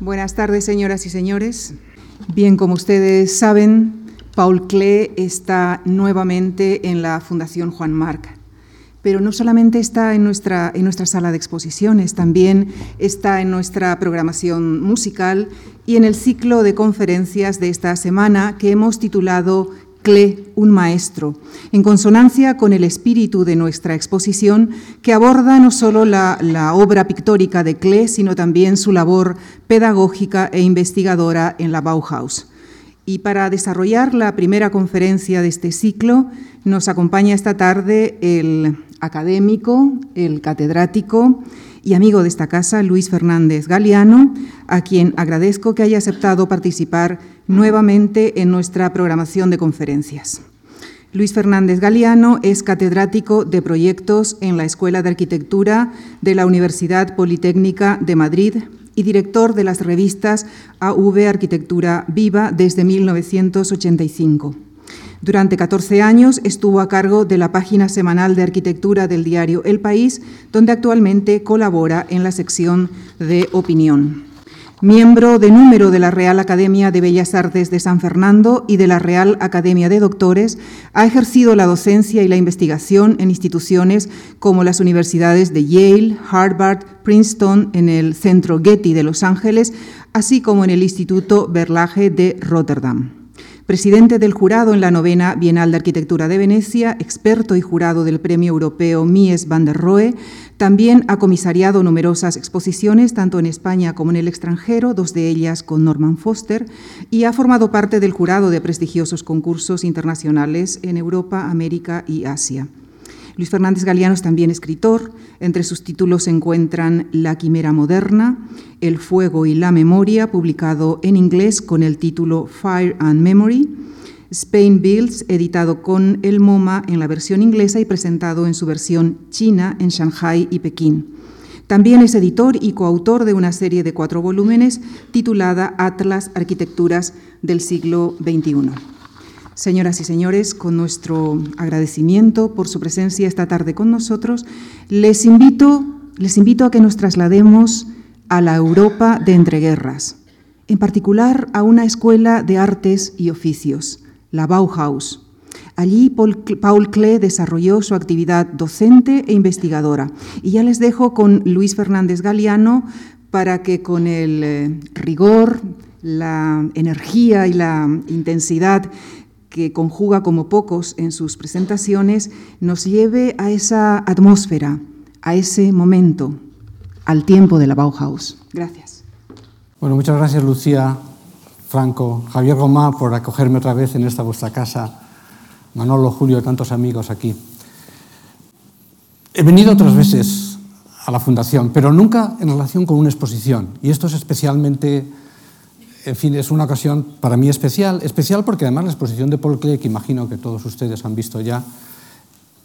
Buenas tardes, señoras y señores. Bien, como ustedes saben, Paul Klee está nuevamente en la Fundación Juan Marc. Pero no solamente está en nuestra, en nuestra sala de exposiciones, también está en nuestra programación musical y en el ciclo de conferencias de esta semana que hemos titulado CLE, un maestro, en consonancia con el espíritu de nuestra exposición, que aborda no solo la, obra pictórica de CLE, sino también su labor pedagógica e investigadora en la Bauhaus. Y para desarrollar la primera conferencia de este ciclo, nos acompaña esta tarde el académico, el catedrático y amigo de esta casa, Luis Fernández Galeano, a quien agradezco que haya aceptado participar nuevamente en nuestra programación de conferencias. Luis Fernández Galeano es catedrático de proyectos en la Escuela de Arquitectura de la Universidad Politécnica de Madrid y director de las revistas AV Arquitectura Viva desde 1985. Durante 14 años estuvo a cargo de la página semanal de arquitectura del diario El País, donde actualmente colabora en la sección de opinión miembro de número de la Real Academia de Bellas Artes de San Fernando y de la Real Academia de Doctores, ha ejercido la docencia y la investigación en instituciones como las universidades de Yale, Harvard, Princeton, en el Centro Getty de Los Ángeles, así como en el Instituto Berlage de Rotterdam presidente del jurado en la novena Bienal de Arquitectura de Venecia, experto y jurado del Premio Europeo Mies van der Rohe, también ha comisariado numerosas exposiciones, tanto en España como en el extranjero, dos de ellas con Norman Foster, y ha formado parte del jurado de prestigiosos concursos internacionales en Europa, América y Asia. Luis Fernández Galeano es también escritor. Entre sus títulos se encuentran La Quimera Moderna, El Fuego y la Memoria, publicado en inglés con el título Fire and Memory, Spain Builds, editado con el MoMA en la versión inglesa y presentado en su versión china en Shanghai y Pekín. También es editor y coautor de una serie de cuatro volúmenes titulada Atlas Arquitecturas del siglo XXI. Señoras y señores, con nuestro agradecimiento por su presencia esta tarde con nosotros, les invito, les invito a que nos traslademos a la Europa de entreguerras, en particular a una escuela de artes y oficios, la Bauhaus. Allí Paul Klee desarrolló su actividad docente e investigadora. Y ya les dejo con Luis Fernández Galeano para que con el eh, rigor, la energía y la intensidad que conjuga como pocos en sus presentaciones, nos lleve a esa atmósfera, a ese momento, al tiempo de la Bauhaus. Gracias. Bueno, muchas gracias Lucía, Franco, Javier Gomá por acogerme otra vez en esta vuestra casa, Manolo, Julio, tantos amigos aquí. He venido otras veces a la Fundación, pero nunca en relación con una exposición, y esto es especialmente en fin, es una ocasión para mí especial, especial porque además la exposición de Paul Klee, que imagino que todos ustedes han visto ya,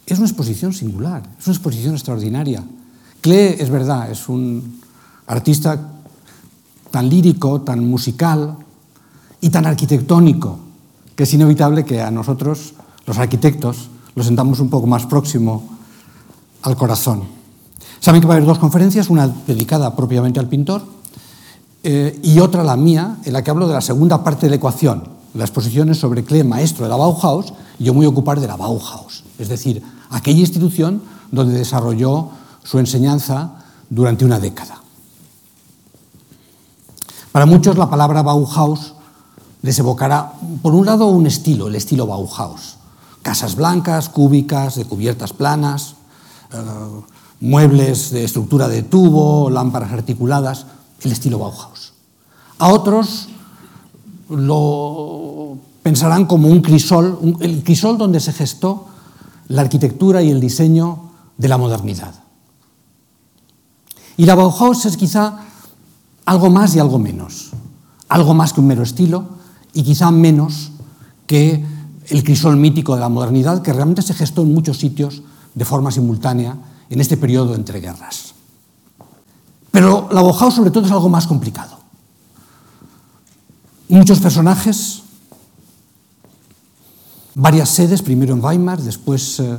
es una exposición singular, es una exposición extraordinaria. Klee, es verdad, es un artista tan lírico, tan musical y tan arquitectónico, que es inevitable que a nosotros, los arquitectos, lo sentamos un poco más próximo al corazón. Saben que va a haber dos conferencias, una dedicada propiamente al pintor eh, y otra, la mía, en la que hablo de la segunda parte de la ecuación. La exposición es sobre Klee, maestro de la Bauhaus, y yo me voy a ocupar de la Bauhaus, es decir, aquella institución donde desarrolló su enseñanza durante una década. Para muchos la palabra Bauhaus les evocará, por un lado, un estilo, el estilo Bauhaus. Casas blancas, cúbicas, de cubiertas planas, eh, muebles de estructura de tubo, lámparas articuladas el estilo Bauhaus. A otros lo pensarán como un crisol, el crisol donde se gestó la arquitectura y el diseño de la modernidad. Y la Bauhaus es quizá algo más y algo menos, algo más que un mero estilo y quizá menos que el crisol mítico de la modernidad que realmente se gestó en muchos sitios de forma simultánea en este periodo entre guerras. Pero la Bauhaus sobre todo es algo más complicado. Muchos personajes, varias sedes, primero en Weimar, después eh,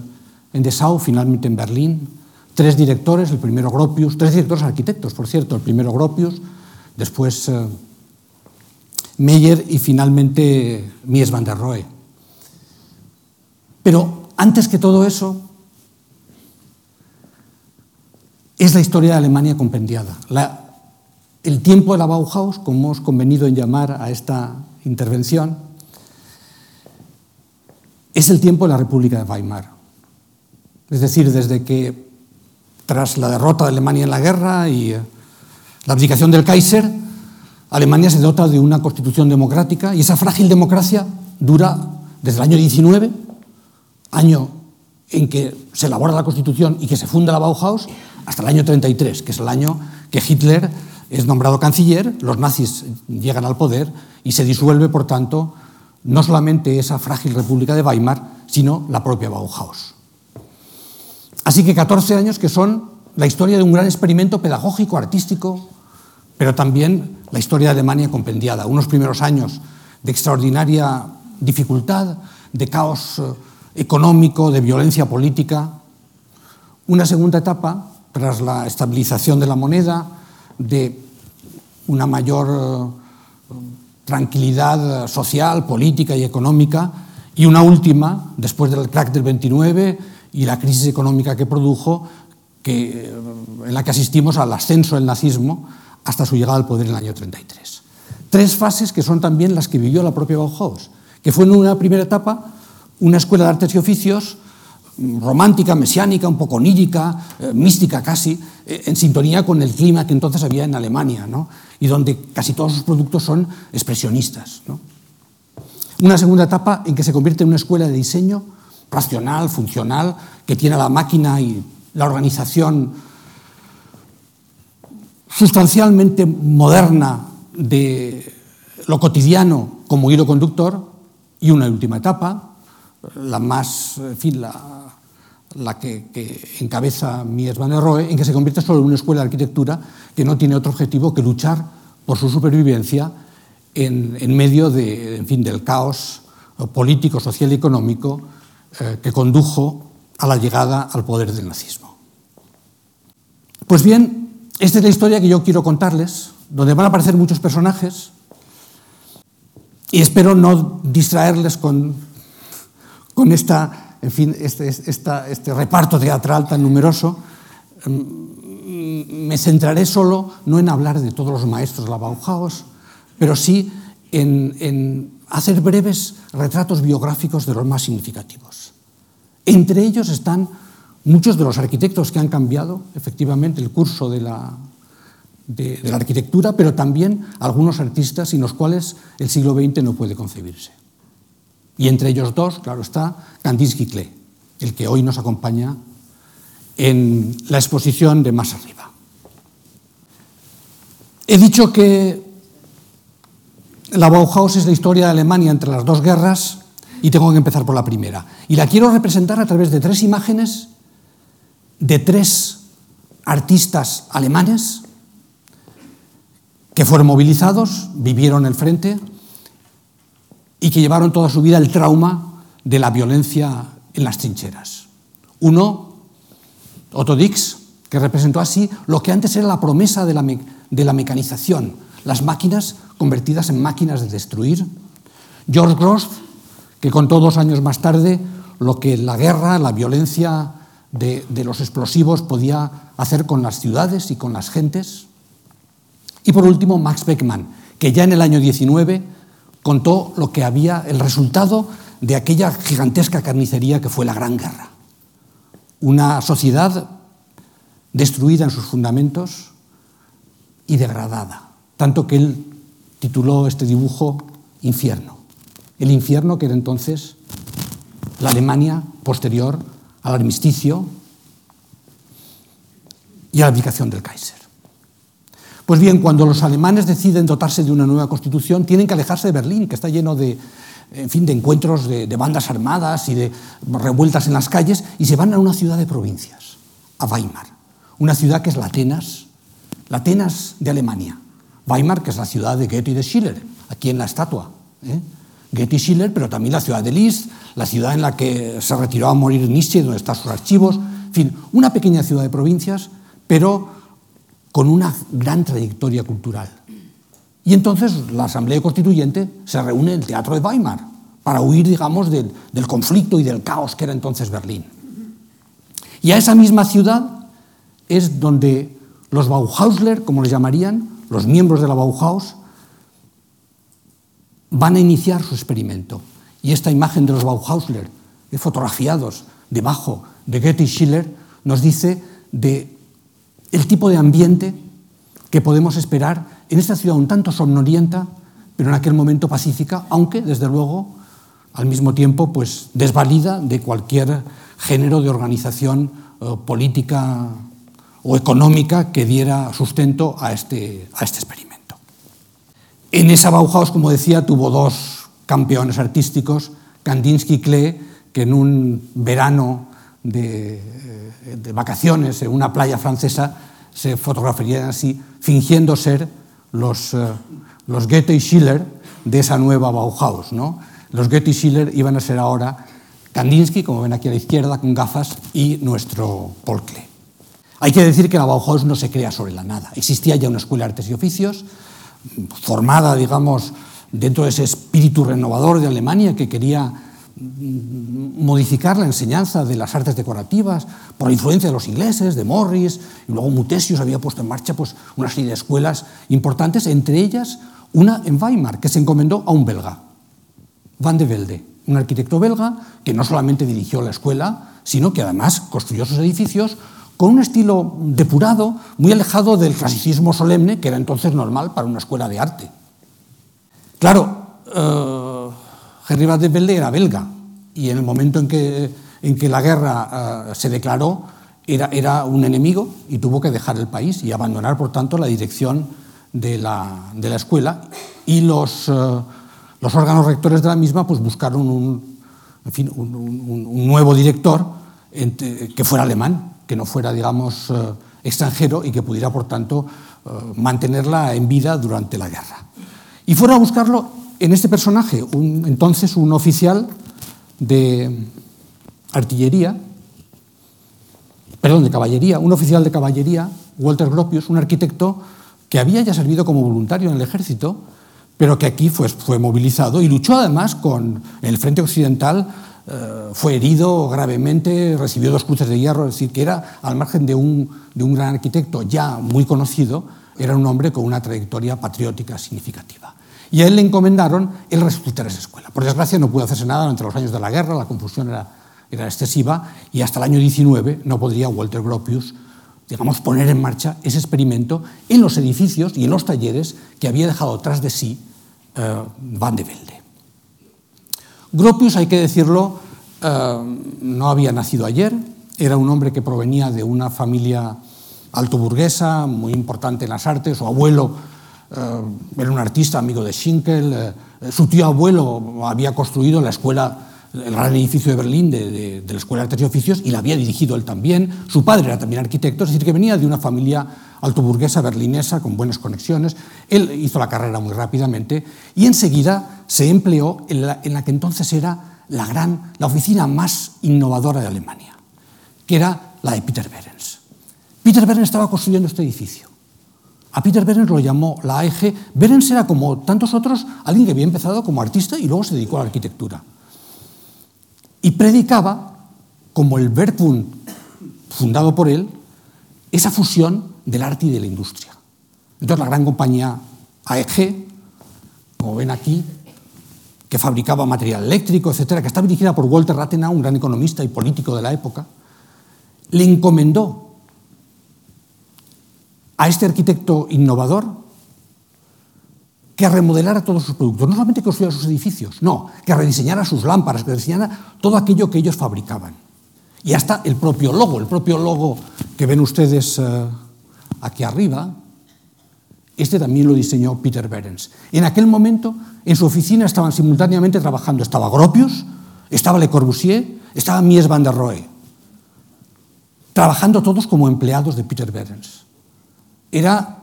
en Dessau, finalmente en Berlín, tres directores, el primero Gropius, tres directores arquitectos, por cierto, el primero Gropius, después eh, Meyer y finalmente Mies van der Rohe. Pero antes que todo eso, es la historia de Alemania compendiada. el tiempo de la Bauhaus, como hemos convenido en llamar a esta intervención, es el tiempo de la República de Weimar. Es decir, desde que tras la derrota de Alemania en la guerra y eh, la abdicación del Kaiser, Alemania se dota de una constitución democrática y esa frágil democracia dura desde el año 19, año en que se elabora la constitución y que se funda la Bauhaus, hasta el año 33, que es el año que Hitler es nombrado canciller, los nazis llegan al poder y se disuelve, por tanto, no solamente esa frágil República de Weimar, sino la propia Bauhaus. Así que 14 años que son la historia de un gran experimento pedagógico, artístico, pero también la historia de Alemania compendiada. Unos primeros años de extraordinaria dificultad, de caos eh, económico, de violencia política. Una segunda etapa tras la estabilización de la moneda, de una mayor eh, tranquilidad social, política y económica, y una última, después del crack del 29 y la crisis económica que produjo, eh, en la que asistimos al ascenso del nazismo hasta su llegada al poder en el año 33. Tres fases que son también las que vivió la propia Bauhaus, que fue en una primera etapa una escuela de artes y oficios romántica, mesiánica, un poco onírica, eh, mística casi, eh, en sintonía con el clima que entonces había en Alemania, ¿no? y donde casi todos sus productos son expresionistas. Una segunda etapa en que se convierte en una escuela de diseño racional, funcional, que tiene la máquina y la organización sustancialmente moderna de lo cotidiano como hilo conductor, y una última etapa, la más, en fin, la, la que, encabeza Mies van der Rohe, en que se convierte solo en una escuela de arquitectura que no tiene otro objetivo que luchar por su supervivencia en, medio de, en fin, del caos político, social y económico eh, que condujo a la llegada al poder del nazismo. Pues bien, esta es la historia que yo quiero contarles, donde van a aparecer muchos personajes y espero no distraerles con, con esta en fin, este, este, reparto teatral tan numeroso, mm, me centraré solo no en hablar de todos los maestros de la pero sí en, hacer breves retratos biográficos de los más significativos. Entre ellos están muchos de los arquitectos que han cambiado efectivamente el curso de la arquitectura, pero también algunos artistas sin los cuales el siglo XX no puede concebirse. Y entre ellos dos, claro está, Kandinsky Klee, el que hoy nos acompaña en la exposición de más arriba. He dicho que la Bauhaus es la historia de Alemania entre las dos guerras y tengo que empezar por la primera. Y la quiero representar a través de tres imágenes de tres artistas alemanes que fueron movilizados, vivieron el frente y que llevaron toda su vida el trauma de la violencia en las trincheras. Uno, Otto Dix, que representó así lo que antes era la promesa de la, de la mecanización, las máquinas convertidas en máquinas de destruir. George Gross, que contó dos años más tarde lo que la guerra, la violencia de, de, los explosivos podía hacer con las ciudades y con las gentes. Y por último, Max Beckmann, que ya en el año 19 contó lo que había, el resultado de aquella gigantesca carnicería que fue la Gran Guerra. Una sociedad destruida en sus fundamentos y degradada, tanto que él tituló este dibujo Infierno. El infierno que era entonces la Alemania posterior al armisticio y a la abdicación del Kaiser. Pues bien, cuando los alemanes deciden dotarse de una nueva constitución, tienen que alejarse de Berlín, que está lleno de, en fin, de encuentros de, bandas armadas y de revueltas en las calles, y se van a una ciudad de provincias, a Weimar, una ciudad que es la Atenas, la Atenas de Alemania. Weimar, que es la ciudad de Goethe y de Schiller, aquí en la estatua. ¿eh? Goethe y Schiller, pero también la ciudad de Liszt, la ciudad en la que se retiró a morir Nietzsche, donde están sus archivos, en fin, una pequeña ciudad de provincias, pero con una gran trayectoria cultural. Y entonces la Asamblea Constituyente se reúne en el Teatro de Weimar para huir, digamos, del, del conflicto y del caos que era entonces Berlín. Y a esa misma ciudad es donde los Bauhausler, como les llamarían, los miembros de la Bauhaus, van a iniciar su experimento. Y esta imagen de los Bauhausler, fotografiados debajo de Goethe y Schiller, nos dice de el tipo de ambiente que podemos esperar en esta ciudad un tanto somnolienta, pero en aquel momento pacífica, aunque desde luego al mismo tiempo pues desvalida de cualquier género de organización eh, política o económica que diera sustento a este, a este experimento. En esa Bauhaus, como decía, tuvo dos campeones artísticos, Kandinsky y Klee, que en un verano de, eh, de vacaciones en una playa francesa se fotografiarían así, fingiendo ser los, uh, los Goethe y Schiller de esa nueva Bauhaus. ¿no? Los Goethe y Schiller iban a ser ahora Kandinsky, como ven aquí a la izquierda, con gafas, y nuestro Paul Klee. Hay que decir que la Bauhaus no se crea sobre la nada. Existía ya una escuela de artes y oficios, formada, digamos, dentro de ese espíritu renovador de Alemania que quería modificar la enseñanza de las artes decorativas por la influencia de los ingleses, de Morris, y luego Mutesius había puesto en marcha pues, una serie de escuelas importantes, entre ellas una en Weimar, que se encomendó a un belga, Van de Velde, un arquitecto belga que no solamente dirigió la escuela, sino que además construyó sus edificios con un estilo depurado, muy alejado del clasicismo solemne que era entonces normal para una escuela de arte. Claro, eh, Henry Van de Velde era belga y en el momento en que, en que la guerra uh, se declaró era, era, un enemigo y tuvo que dejar el país y abandonar, por tanto, la dirección de la, de la escuela y los, uh, los, órganos rectores de la misma pues, buscaron un, un, nuevo director que fuera alemán, que no fuera, digamos, uh, extranjero y que pudiera, por tanto, mantenerla en vida durante la guerra. Y fueron a buscarlo en este personaje, entonces un oficial de artillería, perdón, de caballería, un oficial de caballería, Walter Gropius, un arquitecto que había ya servido como voluntario en el ejército, pero que aquí fue, movilizado y luchó además con el frente occidental, eh, fue herido gravemente, recibió dos cruces de hierro, es decir, que era, al margen de un gran arquitecto ya muy conocido, era un hombre con una trayectoria patriótica significativa. Y a él le encomendaron el resucitar esa escuela. Por desgracia no pudo hacerse nada entre los años de la guerra, la confusión era, era excesiva y hasta el año 19 no podría Walter Gropius digamos, poner en marcha ese experimento en los edificios y en los talleres que había dejado tras de sí uh, Van de Velde. Gropius, hay que decirlo, uh, no había nacido ayer, era un hombre que provenía de una familia altoburguesa, muy importante en las artes, su abuelo eh, era un artista amigo de Schinkel, eh, su tío abuelo había construido la escuela, el gran edificio de Berlín de, la Escuela de Artes y Oficios y la había dirigido él también. Su padre era también arquitecto, es decir, que venía de una familia altoburguesa berlinesa con buenas conexiones. Él hizo la carrera muy rápidamente y enseguida se empleó en la, en la que entonces era la, gran, la oficina más innovadora de Alemania, que era la de Peter Behrens. Peter Behrens estaba construyendo este edificio. A Peter Behrens lo llamó la AEG. Behrens era, como tantos otros, alguien que había empezado como artista y luego se dedicó a la arquitectura. Y predicaba, como el Werkbund fundado por él, esa fusión del arte y de la industria. Entonces la gran compañía AEG, como ven aquí, que fabricaba material eléctrico, etcétera, que estaba dirigida por Walter Rathenau, un gran economista y político de la época, le encomendó a este arquitecto innovador que remodelara todos sus productos, no solamente que construyera sus edificios, no, que rediseñara sus lámparas, que rediseñara todo aquello que ellos fabricaban. Y hasta el propio logo, el propio logo que ven ustedes uh, aquí arriba, este también lo diseñó Peter Behrens. En aquel momento, en su oficina estaban simultáneamente trabajando, estaba Gropius, estaba Le Corbusier, estaba Mies van der Rohe, trabajando todos como empleados de Peter Behrens era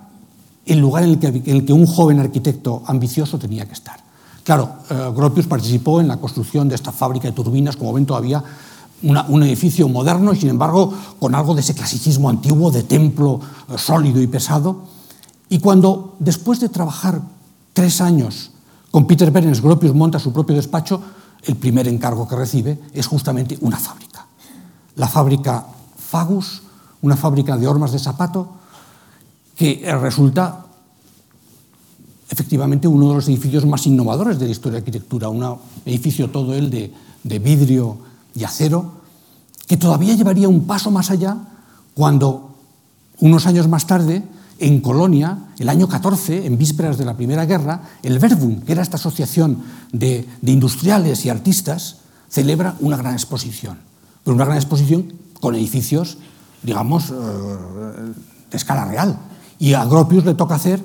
el lugar en el, que, un joven arquitecto ambicioso tenía que estar. Claro, eh, Gropius participó en la construcción de esta fábrica de turbinas, como ven todavía un edificio moderno sin embargo con algo de ese clasicismo antiguo, de templo eh, sólido y pesado. Y cuando después de trabajar tres años con Peter Behrens, Gropius monta su propio despacho, el primer encargo que recibe es justamente una fábrica. La fábrica Fagus, una fábrica de hormas de zapato, que resulta efectivamente uno de los edificios más innovadores de la historia de arquitectura, un edificio todo él de, vidrio y acero, que todavía llevaría un paso más allá cuando, unos años más tarde, en Colonia, el año 14, en vísperas de la Primera Guerra, el Verbum, que era esta asociación de, de industriales y artistas, celebra una gran exposición. Pero una gran exposición con edificios, digamos, eh, de escala real. Y a Gropius le toca hacer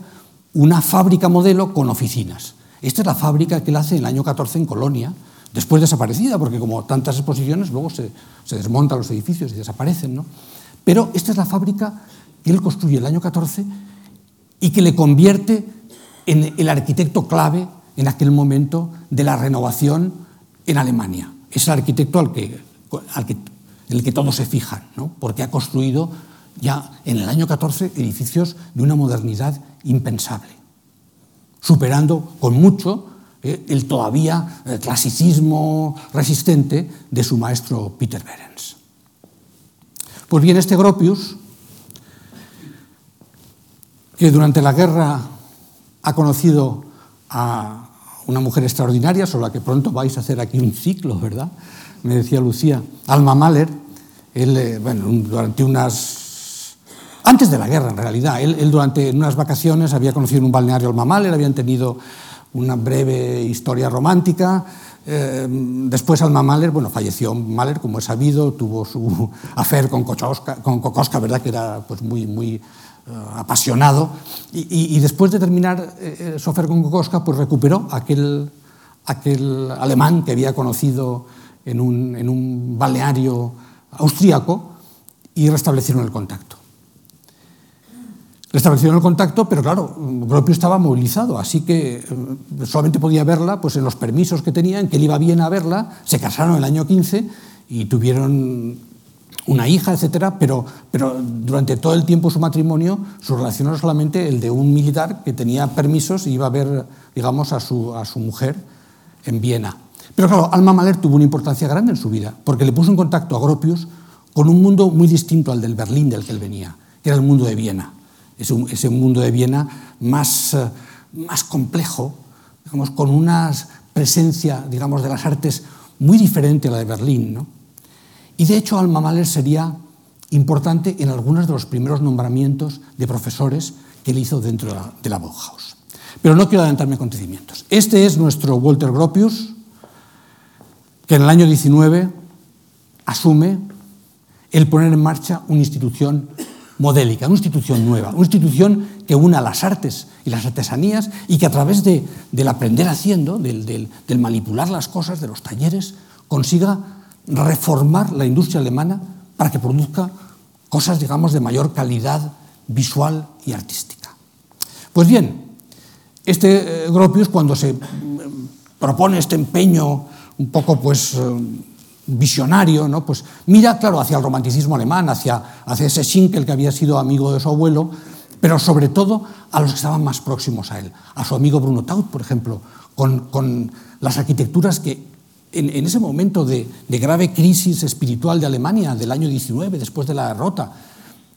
una fábrica modelo con oficinas. Esta es la fábrica que él hace en el año 14 en Colonia, después desaparecida, porque como tantas exposiciones, luego se, desmontan los edificios y desaparecen. ¿no? Pero esta es la fábrica que él construye el año 14 y que le convierte en el arquitecto clave en aquel momento de la renovación en Alemania. Es el arquitecto al que, en el que todos se fijan, ¿no? porque ha construido ya en el año 14 edificios de una modernidad impensable, superando con mucho eh, el todavía eh, clasicismo resistente de su maestro Peter Behrens. Pues bien, este Gropius, que durante la guerra ha conocido a una mujer extraordinaria, sobre la que pronto vais a hacer aquí un ciclo, ¿verdad? Me decía Lucía, Alma Mahler, él, eh, bueno, durante unas Antes de la guerra, en realidad, él, durante unas vacaciones había conocido en un balneario Alma Mahler, habían tenido una breve historia romántica, eh, después Alma Mahler, bueno, falleció Mahler, como es sabido, tuvo su afer con Kokoska, ¿verdad? Que era pues, muy, muy uh, apasionado. Y, después de terminar eh, su afer con Kokoska, pues recuperó aquel, aquel alemán que había conocido en un, en un balneario austríaco y restablecieron el contacto. Restablecieron el contacto, pero claro, Gropius estaba movilizado, así que eh, solamente podía verla pues, en los permisos que tenían, que él iba bien a verla, se casaron el año 15 y tuvieron una hija, etcétera, pero, durante todo el tiempo de su matrimonio su relación era solamente el de un militar que tenía permisos y iba a ver, digamos, a su, a su mujer en Viena. Pero claro, Alma Mahler tuvo una importancia grande en su vida, porque le puso en contacto a Gropius con un mundo muy distinto al del Berlín del que él venía, que era el mundo de Viena ese, ese mundo de Viena más, eh, más complejo, digamos, con una presencia digamos, de las artes muy diferente a la de Berlín. ¿no? Y de hecho Alma Mahler sería importante en algunos de los primeros nombramientos de profesores que él hizo dentro de la, de la Bauhaus. Pero no quiero adelantarme a acontecimientos. Este es nuestro Walter Gropius, que en el año 19 asume el poner en marcha una institución modélica, una institución nueva, una institución que una las artes y las artesanías y que a través de, del aprender haciendo, del, del, manipular las cosas, de los talleres, consiga reformar la industria alemana para que produzca cosas, digamos, de mayor calidad visual y artística. Pues bien, este eh, Gropius, cuando se mm, propone este empeño un poco, pues, eh, visionario, ¿no? pues mira, claro, hacia el romanticismo alemán, hacia, hacia ese Schinkel que había sido amigo de su abuelo, pero sobre todo a los que estaban más próximos a él, a su amigo Bruno Taut, por ejemplo, con, con las arquitecturas que en, ese momento de, de, grave crisis espiritual de Alemania del año 19, después de la derrota,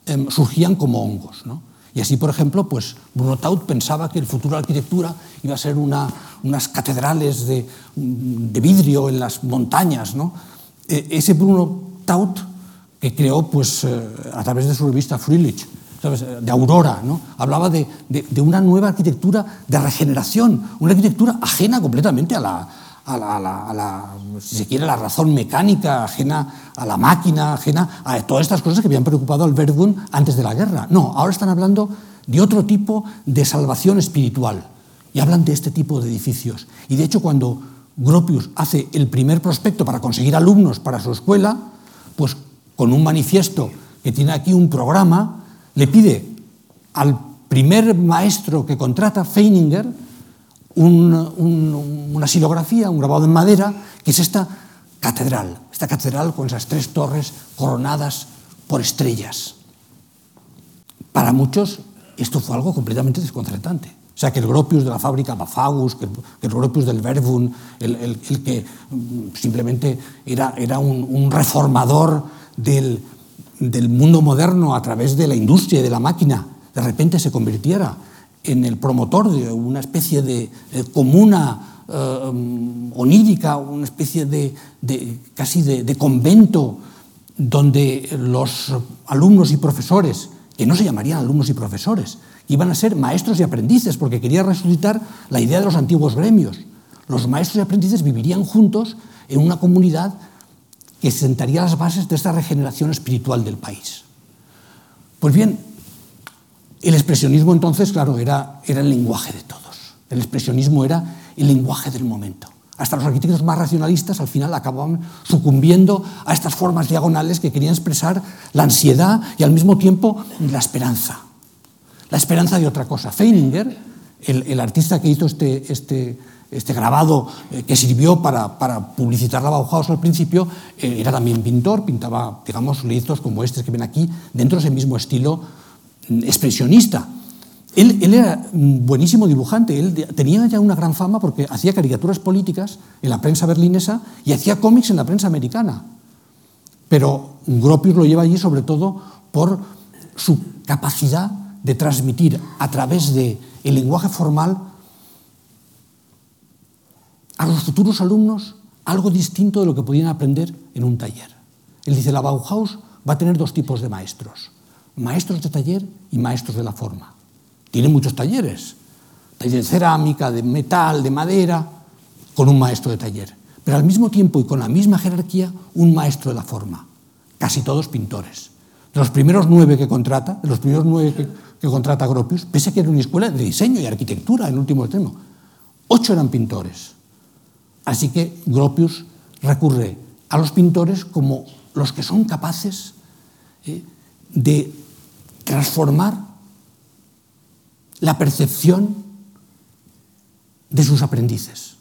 eh, surgían como hongos. ¿no? Y así, por ejemplo, pues Bruno Taut pensaba que el futuro de la arquitectura iba a ser una, unas catedrales de, de vidrio en las montañas, ¿no? Eh, ese Bruno Taut que creó pues, eh, a través de su revista Friedrich, de Aurora, ¿no? hablaba de, de, una nueva arquitectura de regeneración, una arquitectura ajena completamente a la, a la, si se la razón mecánica, ajena a la máquina, ajena a todas estas cosas que habían preocupado al Verdun antes de la guerra. No, ahora están hablando de otro tipo de salvación espiritual y hablan de este tipo de edificios. Y de hecho, cuando Gropius hace el primer prospecto para conseguir alumnos para su escuela, pues con un manifiesto que tiene aquí un programa, le pide al primer maestro que contrata, Feininger, un, un, una silografía, un grabado en madera, que es esta catedral, esta catedral con esas tres torres coronadas por estrellas. Para muchos esto fue algo completamente desconcertante, O sea, que el Gropius de la fábrica Bafagus, que el, Gropius del Verbum, el, que simplemente era, era un, reformador del, del, mundo moderno a través de la industria y de la máquina, de repente se convirtiera en el promotor de una especie de, comuna eh, onírica, una especie de, casi de convento donde los alumnos y profesores, que no se llamarían alumnos y profesores, iban a ser maestros y aprendices, porque quería resucitar la idea de los antiguos gremios. Los maestros y aprendices vivirían juntos en una comunidad que sentaría las bases de esta regeneración espiritual del país. Pues bien, el expresionismo entonces, claro, era, era el lenguaje de todos. El expresionismo era el lenguaje del momento. Hasta los arquitectos más racionalistas al final acababan sucumbiendo a estas formas diagonales que querían expresar la ansiedad y al mismo tiempo la esperanza la esperanza de otra cosa. Feininger, el, artista que hizo este, este, este grabado eh, que sirvió para, para, publicitar la Bauhaus al principio, eh, era también pintor, pintaba, digamos, lienzos como estos que ven aquí, dentro de ese mismo estilo mm, expresionista. Él, él, era buenísimo dibujante, él tenía ya una gran fama porque hacía caricaturas políticas en la prensa berlinesa y hacía cómics en la prensa americana. Pero Gropius lo lleva allí sobre todo por su capacidad de transmitir a través del el lenguaje formal a los futuros alumnos algo distinto de lo que podían aprender en un taller. Él dice, la Bauhaus va a tener dos tipos de maestros, maestros de taller y maestros de la forma. Tiene muchos talleres, taller de cerámica, de metal, de madera, con un maestro de taller, pero al mismo tiempo y con la misma jerarquía, un maestro de la forma, casi todos pintores. De los primeros nueve que contrata, de los primeros nueve que que contrata Gropius, pese a que era una escuela de diseño y arquitectura en último extremo. Ocho eran pintores. Así que Gropius recurre a los pintores como los que son capaces eh, de transformar la percepción de sus aprendices.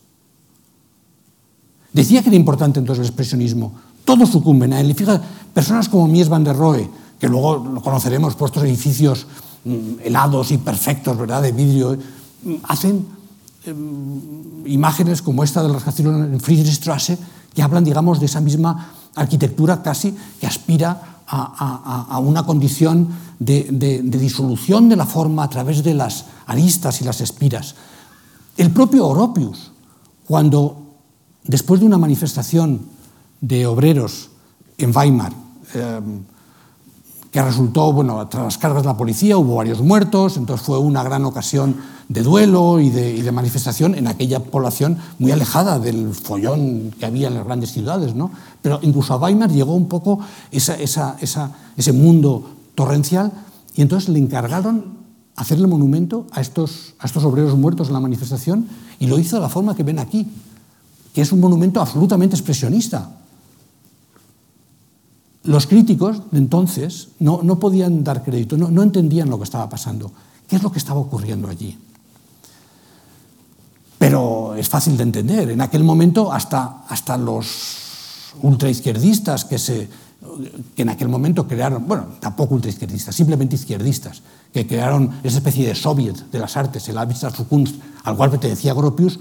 Decía que era importante entonces el expresionismo. Todos sucumben a él. Y fíjate, personas como Mies van der Rohe, que luego lo conoceremos por estos edificios helados y perfectos, ¿verdad?, de vidrio, mm, hacen em, imágenes como esta del rascacielos en Friedrichstrasse que hablan, digamos, de esa misma arquitectura casi que aspira a, una condición de, de, disolución de la forma a través de las aristas y las espiras. El propio Oropius, cuando después de una manifestación de obreros en Weimar, eh, que resultó, bueno, tras las cargas de la policía hubo varios muertos, entonces fue una gran ocasión de duelo y de, manifestación en aquella población muy alejada del follón que había en las grandes ciudades, ¿no? Pero incluso a Weimar llegó un poco ese mundo torrencial y entonces le encargaron hacerle monumento a estos, a estos obreros muertos en la manifestación y lo hizo de la forma que ven aquí, que es un monumento absolutamente expresionista, Los críticos de entonces no, no podían dar crédito, no, no entendían lo que estaba pasando, qué es lo que estaba ocurriendo allí. Pero es fácil de entender. En aquel momento hasta, hasta los ultraizquierdistas que se que en aquel momento crearon, bueno, tampoco ultraizquierdistas, simplemente izquierdistas, que crearon esa especie de soviet de las artes, el Kunst, al cual pertenecía Gropius,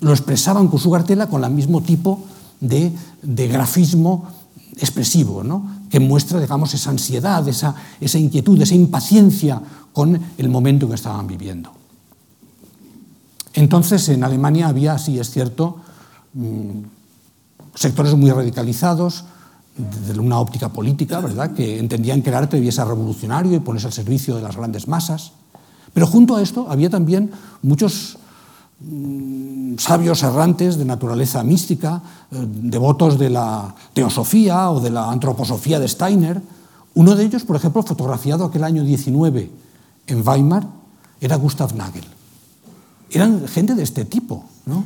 lo expresaban con su cartela con el mismo tipo de, de grafismo expresivo, ¿no? que muestra digamos, esa ansiedad, esa, inquietud, esa impaciencia con el momento en que estaban viviendo. Entonces, en Alemania había, sí es cierto, mm, sectores muy radicalizados, de una óptica política, ¿verdad? que entendían que el arte debía ser revolucionario y ponerse al servicio de las grandes masas. Pero junto a esto había también muchos Mm, sabios errantes de naturaleza mística, eh, devotos de la teosofía o de la antroposofía de Steiner. Uno de ellos, por ejemplo, fotografiado aquel año 19 en Weimar, era Gustav Nagel. Eran gente de este tipo, ¿no?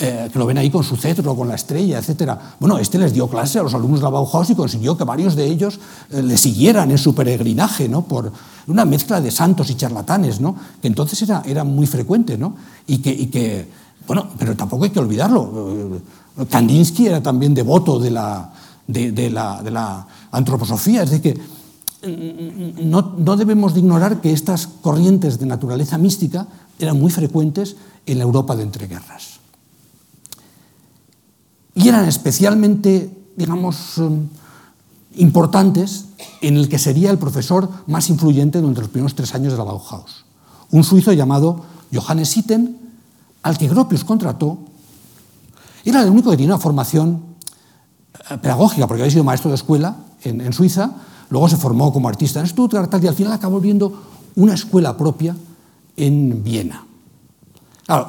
Eh, que lo ven ahí con su cetro, con la estrella, etc. Bueno, este les dio clase a los alumnos de la Bauhaus y consiguió que varios de ellos eh, le siguieran en su peregrinaje, ¿no? por una mezcla de santos y charlatanes, ¿no? que entonces era, muy frecuente. ¿no? Y, que, bueno, pero tampoco hay que olvidarlo. Eh, Kandinsky era también devoto de la, de, antroposofía, es decir, que no, no, debemos de ignorar que estas corrientes de naturaleza mística eran muy frecuentes en la Europa de entreguerras. Y eran especialmente, digamos, um, importantes en el que sería el profesor más influyente durante los primeros tres años de la Bauhaus. Un suizo llamado Johannes Sitten, al que Gropius contrató, era el único que tenía una formación eh, pedagógica, porque había sido maestro de escuela en Suiza, luego se formó como artista en Stuttgart y al final acabó viendo una escuela propia en Viena.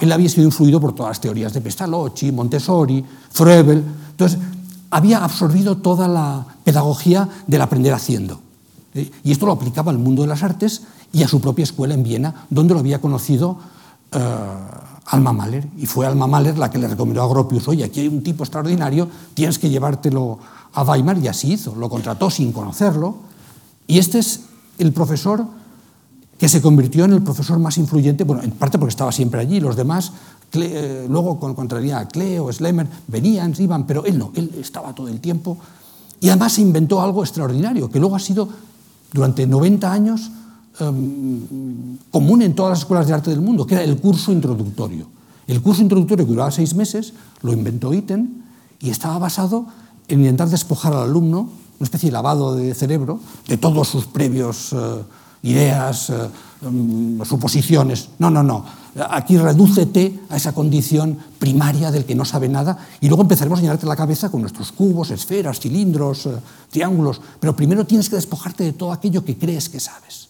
Él había sido influido por todas las teorías de Pestalozzi, Montessori, Froebel, entonces había absorbido toda la pedagogía del aprender haciendo. ¿eh? Y esto lo aplicaba al mundo de las artes y a su propia escuela en Viena, donde lo había conocido uh, Alma Mahler. Y fue Alma Mahler la que le recomendó a Gropius, oye, aquí hay un tipo extraordinario, tienes que llevártelo a Weimar, y así hizo. Lo contrató sin conocerlo. Y este es el profesor que se convirtió en el profesor más influyente, bueno, en parte porque estaba siempre allí, los demás, Cle, eh, luego con contraría a Cleo, Schlemmer, venían, iban, pero él no, él estaba todo el tiempo. Y además se inventó algo extraordinario, que luego ha sido durante 90 años eh, común en todas las escuelas de arte del mundo, que era el curso introductorio. El curso introductorio que duraba seis meses lo inventó Iten y estaba basado en intentar despojar al alumno, una especie de lavado de cerebro, de todos sus previos... Eh, ideas, eh, mm, suposiciones. No, no, no. Aquí redúcete a esa condición primaria del que no sabe nada y luego empezaremos a llenarte la cabeza con nuestros cubos, esferas, cilindros, eh, triángulos. Pero primero tienes que despojarte de todo aquello que crees que sabes.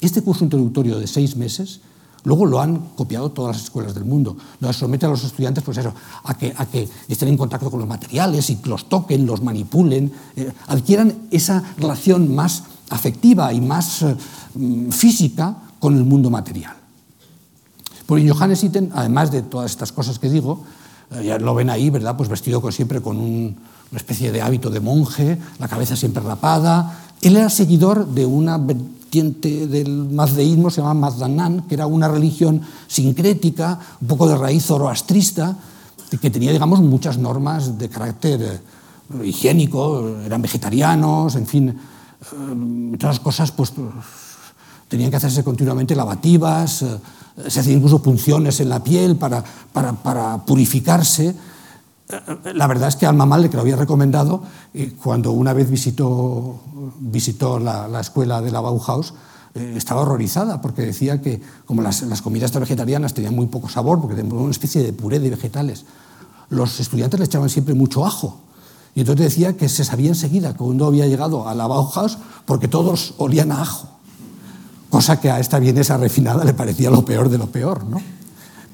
Este curso introductorio de seis meses Luego lo han copiado todas las escuelas del mundo. Lo somete a los estudiantes pues eso, a, que, a que estén en contacto con los materiales y los toquen, los manipulen, eh, adquieran esa relación más afectiva y más eh, mm, física con el mundo material. Porque Johannes Itten, además de todas estas cosas que digo, eh, ya lo ven ahí, ¿verdad? Pues vestido siempre con un, una especie de hábito de monje, la cabeza siempre rapada. Él era seguidor de una vertiente del mazdeísmo, se llama Mazdanán, que era una religión sincrética, un poco de raíz zoroastrista, que tenía, digamos, muchas normas de carácter eh, higiénico, eran vegetarianos, en fin, entre otras cosas, pues tenían que hacerse continuamente lavativas, eh, se hacían incluso punciones en la piel para, para, para purificarse. Eh, la verdad es que Alma Mahler, que lo había recomendado, cuando una vez visitó, visitó la, la escuela de la Bauhaus, eh, estaba horrorizada porque decía que como las, las comidas vegetarianas tenían muy poco sabor, porque tenían una especie de puré de vegetales, los estudiantes le echaban siempre mucho ajo. Y entonces decía que se sabía enseguida cuando había llegado a la Bauhaus porque todos olían a ajo, cosa que a esta vienesa refinada le parecía lo peor de lo peor, ¿no?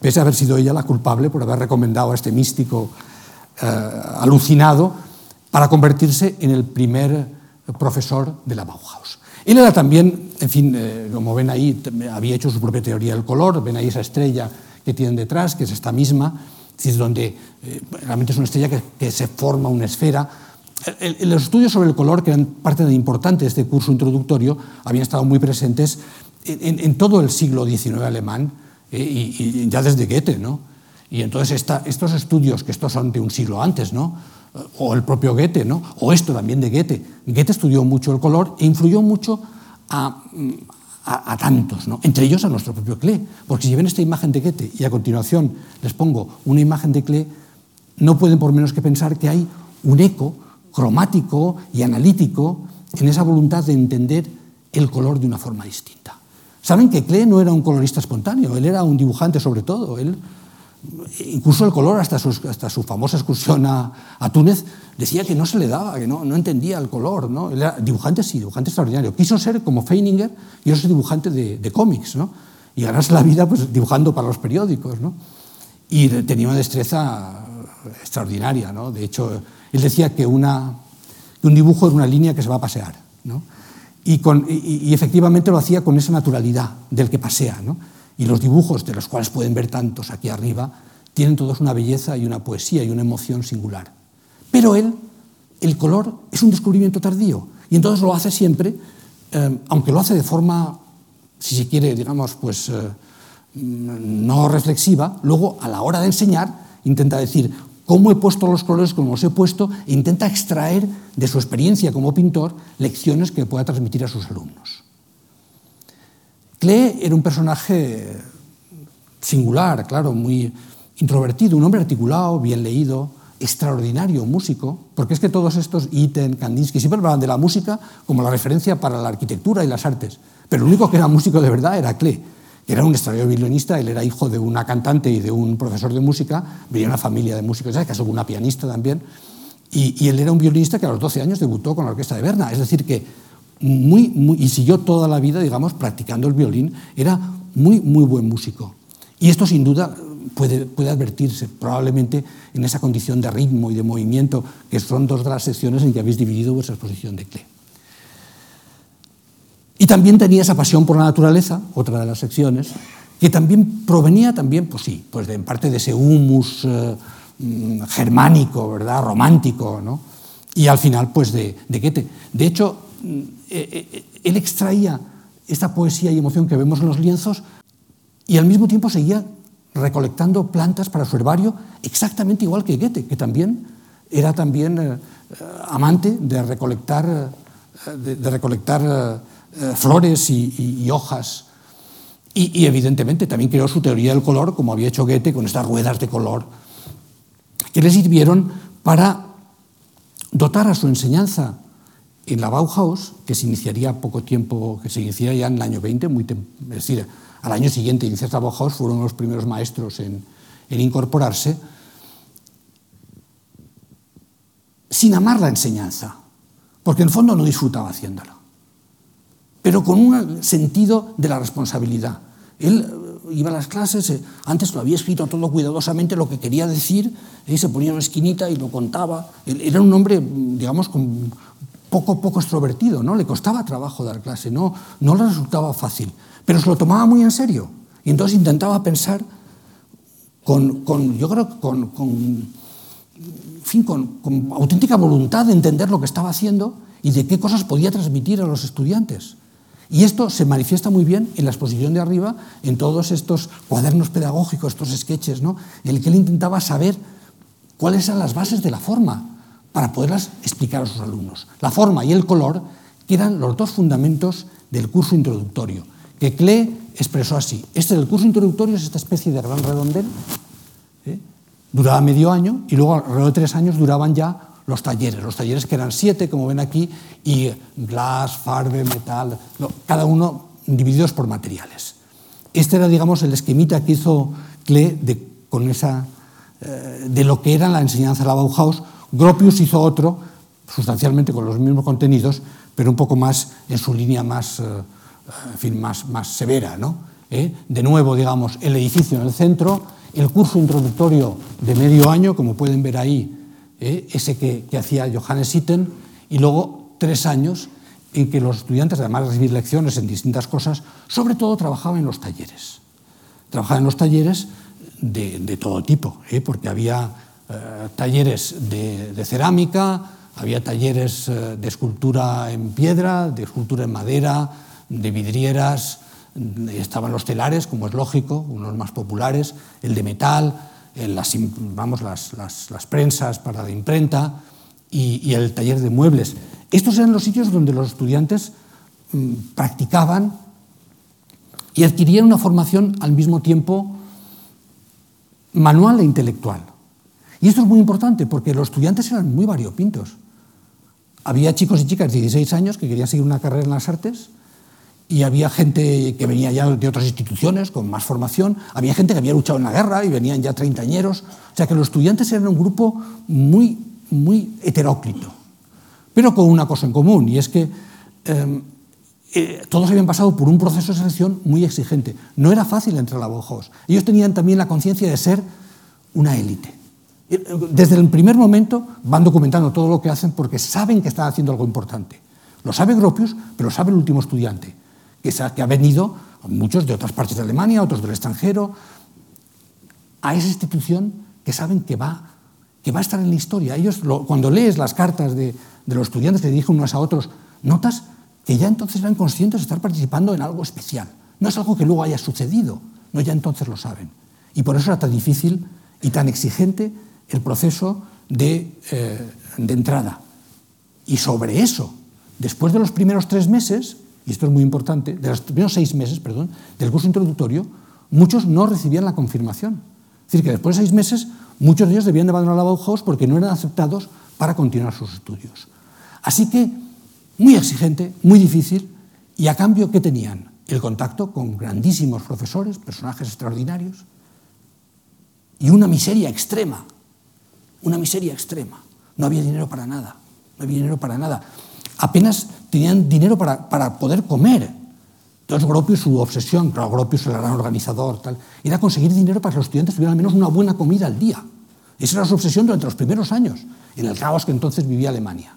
pese a haber sido ella la culpable por haber recomendado a este místico eh, alucinado para convertirse en el primer profesor de la Bauhaus. Él era también, en fin, eh, como ven ahí, había hecho su propia teoría del color, ven ahí esa estrella que tienen detrás, que es esta misma, es donde eh, realmente es una estrella que, que se forma una esfera. El, el, los estudios sobre el color, que eran parte de importante de este curso introductorio, habían estado muy presentes en, en, en todo el siglo XIX alemán eh, y, y, ya desde Goethe. ¿no? Y entonces esta, estos estudios, que estos son de un siglo antes, ¿no? o el propio Goethe, ¿no? o esto también de Goethe, Goethe estudió mucho el color e influyó mucho a, a, tantos, ¿no? entre ellos a nuestro propio Klee. Porque si ven esta imagen de Goethe y a continuación les pongo una imagen de Klee, no pueden por menos que pensar que hay un eco cromático y analítico en esa voluntad de entender el color de una forma distinta. Saben que Klee no era un colorista espontáneo, él era un dibujante sobre todo. Él, incluso el color, hasta, su, hasta su famosa excursión a, a, Túnez, decía que no se le daba, que no, no entendía el color. ¿no? Era dibujante, sí, dibujante extraordinario. Quiso ser como Feininger, yo soy dibujante de, de cómics, ¿no? y ganarse la vida pues, dibujando para los periódicos. ¿no? Y tenía una destreza extraordinaria. ¿no? De hecho, él decía que, una, que un dibujo es una línea que se va a pasear. ¿no? Y, con, y, y efectivamente lo hacía con esa naturalidad del que pasea. ¿no? Y los dibujos, de los cuales pueden ver tantos aquí arriba, tienen todos una belleza y una poesía y una emoción singular. Pero él, el color, es un descubrimiento tardío. Y entonces lo hace siempre, eh, aunque lo hace de forma, si se quiere, digamos, pues eh, no reflexiva, luego a la hora de enseñar intenta decir, cómo he puesto los colores como los he puesto, e intenta extraer de su experiencia como pintor lecciones que pueda transmitir a sus alumnos. Klee era un personaje singular, claro, muy introvertido, un hombre articulado, bien leído, extraordinario músico, porque es que todos estos, Iten, Kandinsky, siempre hablaban de la música como la referencia para la arquitectura y las artes, pero el único que era músico de verdad era Klee era un extraordinario violinista, él era hijo de una cantante y de un profesor de música, venía una familia de músicos, casó con una pianista también, y, él era un violinista que a los 12 años debutó con la orquesta de Berna, es decir, que muy, muy, y siguió toda la vida, digamos, practicando el violín, era muy, muy buen músico. Y esto sin duda puede, puede advertirse, probablemente en esa condición de ritmo y de movimiento, que son dos de las secciones en que habéis dividido vuestra exposición de Klee. Y también tenía esa pasión por la naturaleza, otra de las secciones, que también provenía también, pues sí, pues de, en parte de ese humus eh, mm, germánico, ¿verdad? Romántico, ¿no? Y al final, pues de, de Goethe. De hecho, él extraía esta poesía y emoción que vemos en los lienzos y al mismo tiempo seguía recolectando plantas para su herbario exactamente igual que Goethe, que también era también amante de recolectar, de, recolectar eh, flores y, hojas. Y, evidentemente también creó su teoría del color, como había hecho Goethe con estas ruedas de color, que le sirvieron para dotar a su enseñanza en la Bauhaus, que se iniciaría poco tiempo, que se iniciaría ya en el año 20, muy es decir, al año siguiente iniciarse la Bauhaus, fueron los primeros maestros en, en incorporarse, sin amar la enseñanza, porque en el fondo no disfrutaba haciéndola, pero con un sentido de la responsabilidad. Él eh, iba a las clases, eh, antes lo había escrito todo cuidadosamente, lo que quería decir, y se ponía en una esquinita y lo contaba. Él era un hombre, digamos, con poco, poco extrovertido, ¿no? Le costaba trabajo dar clase, no, no le resultaba fácil, pero se lo tomaba muy en serio. Y entonces intentaba pensar con, con yo creo, con, con, en fin, con, con auténtica voluntad de entender lo que estaba haciendo y de qué cosas podía transmitir a los estudiantes. Y esto se manifiesta muy bien en la exposición de arriba, en todos estos cuadernos pedagógicos, estos sketches, ¿no? en el que él intentaba saber cuáles eran las bases de la forma, para poderlas explicar a sus alumnos. La forma y el color, que eran los dos fundamentos del curso introductorio, que Klee expresó así. Este del curso introductorio es esta especie de gran redondel, ¿eh? duraba medio año y luego alrededor de tres años duraban ya los talleres, los talleres que eran siete, como ven aquí, y glass, farbe, metal, cada uno divididos por materiales. Este era, digamos, el esquemita que hizo Klee de, con esa, eh, de lo que era la enseñanza de la Bauhaus. Gropius hizo otro, sustancialmente con los mismos contenidos, pero un poco más en su línea más, eh, en fin, más, más severa. ¿no? ¿Eh? De nuevo, digamos, el edificio en el centro, el curso introductorio de medio año, como pueden ver ahí, ¿eh? ese que, hacía Johannes Sitten, y luego tres años en que los estudiantes, además de recibir lecciones en distintas cosas, sobre todo trabajaban en los talleres. Trabajaban en los talleres de, todo tipo, ¿eh? porque había eh, talleres de, cerámica, había talleres de escultura en piedra, de escultura en madera, de vidrieras, estaban los telares, como es lógico, unos más populares, el de metal, las, vamos, las, las, prensas para la imprenta y, el taller de muebles. Estos eran los sitios donde los estudiantes mm, practicaban y adquirían una formación al mismo tiempo manual e intelectual. Y esto es muy importante porque los estudiantes eran muy variopintos. Había chicos y chicas de 16 años que querían seguir una carrera en las artes, y había gente que venía ya de otras instituciones con más formación, había gente que había luchado en la guerra y venían ya treintañeros, o sea que los estudiantes eran un grupo muy, muy heteróclito, pero con una cosa en común, y es que em, eh, todos habían pasado por un proceso de selección muy exigente. No era fácil entrar a la Bauhaus. Ellos tenían también la conciencia de ser una élite. desde el primer momento van documentando todo lo que hacen porque saben que están haciendo algo importante. Lo sabe Gropius, pero lo sabe el último estudiante, que, que ha venido, muchos de otras partes de Alemania, otros del extranjero, a esa institución que saben que va, que va a estar en la historia. Ellos, lo, cuando lees las cartas de, de los estudiantes que dirigen unos a otros, notas que ya entonces eran conscientes de estar participando en algo especial. No es algo que luego haya sucedido, no, ya entonces lo saben. Y por eso era tan difícil y tan exigente el proceso de, eh, de entrada. Y sobre eso, después de los primeros tres meses, y esto es muy importante, de los primeros seis meses, perdón, del curso introductorio, muchos no recibían la confirmación. Es decir, que después de seis meses, muchos de ellos debían de abandonar la Bauhaus porque no eran aceptados para continuar sus estudios. Así que, muy exigente, muy difícil, y a cambio, ¿qué tenían? El contacto con grandísimos profesores, personajes extraordinarios, y una miseria extrema una miseria extrema. No había dinero para nada, no había dinero para nada. Apenas tenían dinero para, para poder comer. Entonces Gropius, su obsesión, claro, Gropius el gran organizador, tal, era conseguir dinero para que los estudiantes tuvieran al menos una buena comida al día. Esa era su obsesión durante los primeros años, en el caos que entonces vivía Alemania.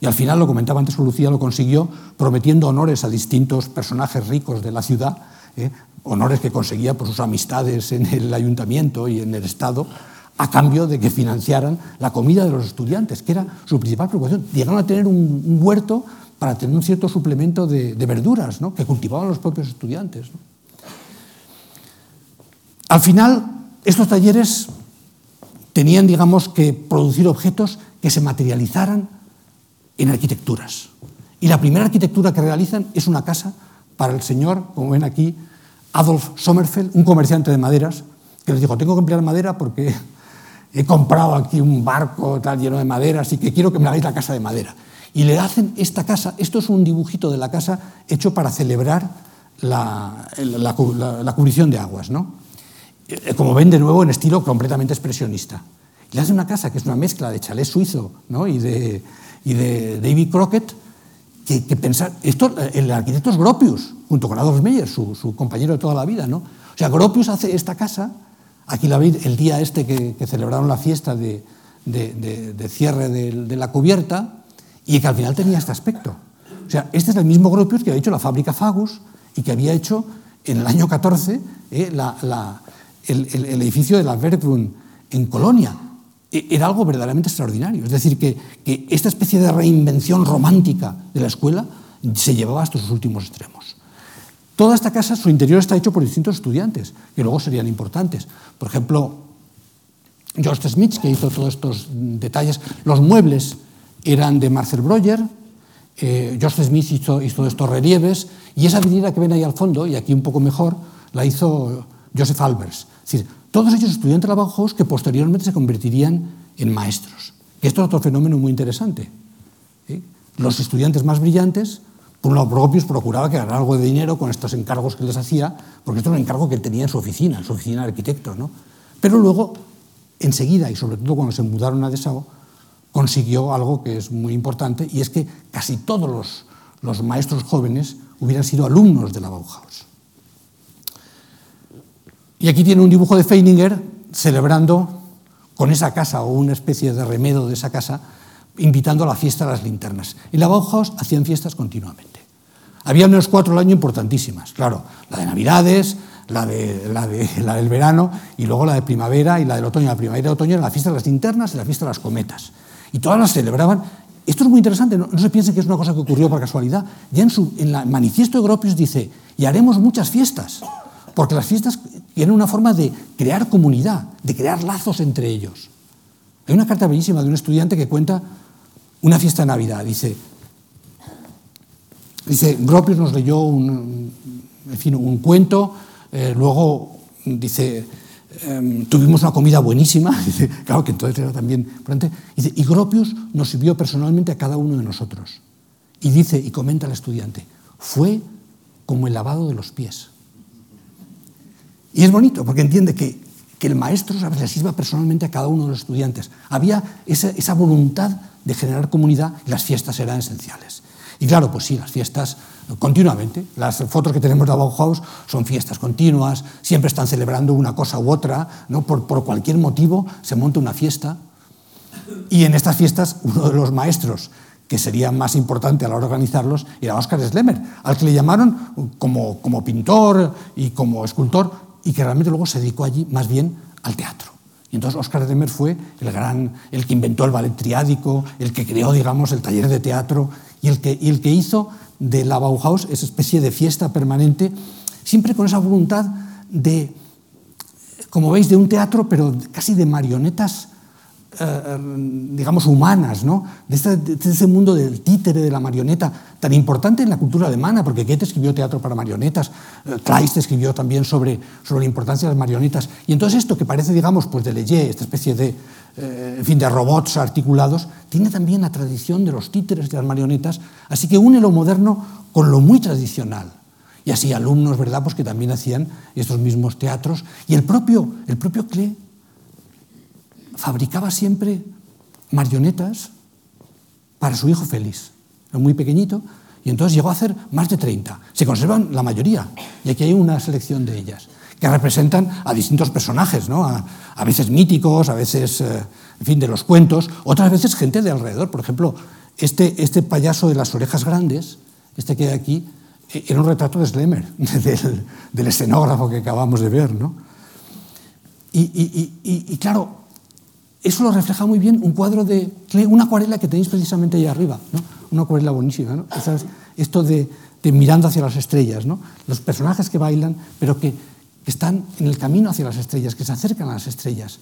Y al final, lo comentaba antes Lucía, lo consiguió prometiendo honores a distintos personajes ricos de la ciudad, ¿eh? honores que conseguía por sus amistades en el ayuntamiento y en el Estado, a cambio de que financiaran la comida de los estudiantes, que era su principal preocupación. Llegaron a tener un, huerto para tener un cierto suplemento de, verduras ¿no? que cultivaban los propios estudiantes. Al final, estos talleres tenían, digamos, que producir objetos que se materializaran en arquitecturas. Y la primera arquitectura que realizan es una casa para el señor, como ven aquí, Adolf Sommerfeld, un comerciante de maderas, que les dijo, tengo que emplear madera porque he comprado aquí un barco tal lleno de madera, así que quiero que me hagáis la casa de madera. Y le hacen esta casa, esto es un dibujito de la casa hecho para celebrar la, cubrición de aguas, ¿no? Eh, como ven de nuevo en estilo completamente expresionista. Y le hacen una casa que es una mezcla de chalet suizo y, de, David Crockett, que, que pensar, esto, el arquitecto es Gropius, junto con Adolf Meyer, su, su, compañero de toda la vida. ¿no? O sea, Gropius hace esta casa, aquí la veis el día este que, celebraron la fiesta de, cierre de, la cubierta, y que al final tenía este aspecto. O sea, este es el mismo Gropius que había hecho la fábrica Fagus y que había hecho en el año 14 eh, el, edificio de la Werkbund en Colonia. E, era algo verdaderamente extraordinario. Es decir, que, esta especie de reinvención romántica de la escuela se llevaba hasta sus últimos extremos. Toda esta casa, su interior está hecho por distintos estudiantes, que luego serían importantes. Por ejemplo, George Smith, que hizo todos estos detalles. Los muebles eran de Marcel Breuer. Eh, George Smith hizo, hizo, estos relieves. Y esa vidriera que ven ahí al fondo, y aquí un poco mejor, la hizo Joseph Albers. Es decir, todos ellos estudiantes de la Bauhaus que posteriormente se convertirían en maestros. Y esto es otro fenómeno muy interesante. ¿Sí? Los estudiantes más brillantes por lo propios, procuraba que ganara algo de dinero con estos encargos que les hacía, porque esto era un encargo que él tenía en su oficina, en su oficina de arquitectos. ¿no? Pero luego, enseguida, y sobre todo cuando se mudaron a Dessau, consiguió algo que es muy importante, y es que casi todos los, los maestros jóvenes hubieran sido alumnos de la Bauhaus. Y aquí tiene un dibujo de Feininger celebrando con esa casa o una especie de remedo de esa casa, invitando a la fiesta de las linternas. En la Bauhaus hacían fiestas continuamente. Había menos cuatro al año importantísimas, claro, la de Navidades, la, de, la, de, la del verano y luego la de primavera y la del otoño. La primavera y el otoño era la fiesta de las linternas y la fiesta de las cometas y todas las celebraban. Esto es muy interesante, no, se piense que es una cosa que ocurrió por casualidad. Ya en, su, en el manifiesto de Gropius dice, y haremos muchas fiestas, porque las fiestas tienen una forma de crear comunidad, de crear lazos entre ellos. Hay una carta bellísima de un estudiante que cuenta una fiesta de Navidad. Dice, dice Gropius nos leyó un, en fin, un cuento, eh, luego dice, Um, tuvimos una comida buenísima, dice, claro que entonces era también dice, y Gropius nos sirvió personalmente a cada uno de nosotros. Y dice, y comenta el estudiante, fue como el lavado de los pies. Y es bonito, porque entiende que, que el maestro a veces sirva personalmente a cada uno de los estudiantes. Había esa, esa voluntad de generar comunidad las fiestas eran esenciales. Y claro, pues sí, las fiestas continuamente. Las fotos que tenemos de Bauhaus son fiestas continuas, siempre están celebrando una cosa u otra, ¿no? por, por cualquier motivo se monta una fiesta. Y en estas fiestas, uno de los maestros que sería más importante a la hora de organizarlos era Oscar Schlemmer, al que le llamaron como, como pintor y como escultor, y que realmente luego se dedicó allí más bien al teatro. Y entonces Oscar Schlemmer fue el gran, el que inventó el ballet triádico, el que creó, digamos, el taller de teatro y el que, y el que hizo de la Bauhaus esa especie de fiesta permanente, siempre con esa voluntad de, como veis, de un teatro, pero casi de marionetas eh, digamos, humanas, ¿no? De, ese mundo del títere, de la marioneta, tan importante en la cultura alemana, porque Goethe escribió teatro para marionetas, eh, Kleist escribió también sobre, sobre la importancia de las marionetas. Y entonces esto que parece, digamos, pues de Leye, esta especie de, eh, en fin, de robots articulados, tiene también la tradición de los títeres, de las marionetas, así que une lo moderno con lo muy tradicional. Y así alumnos, ¿verdad?, pues que también hacían estos mismos teatros. Y el propio, el propio Klee fabricaba siempre marionetas para su hijo Félix. Era muy pequeñito y entonces llegó a hacer más de 30. Se conservan la mayoría y aquí hay una selección de ellas que representan a distintos personajes, ¿no? a, a veces míticos, a veces, eh, en fin, de los cuentos, otras veces gente de alrededor. Por ejemplo, este, este payaso de las orejas grandes, este que hay aquí, eh, era un retrato de Slemer, del, del escenógrafo que acabamos de ver. ¿no? Y, y, y, y claro, eso lo refleja muy bien un cuadro de una acuarela que tenéis precisamente ahí arriba, ¿no? una acuarela buenísima. ¿no? esto de, mirando hacia las estrellas, ¿no? los personajes que bailan, pero que, que están en el camino hacia las estrellas, que se acercan a las estrellas.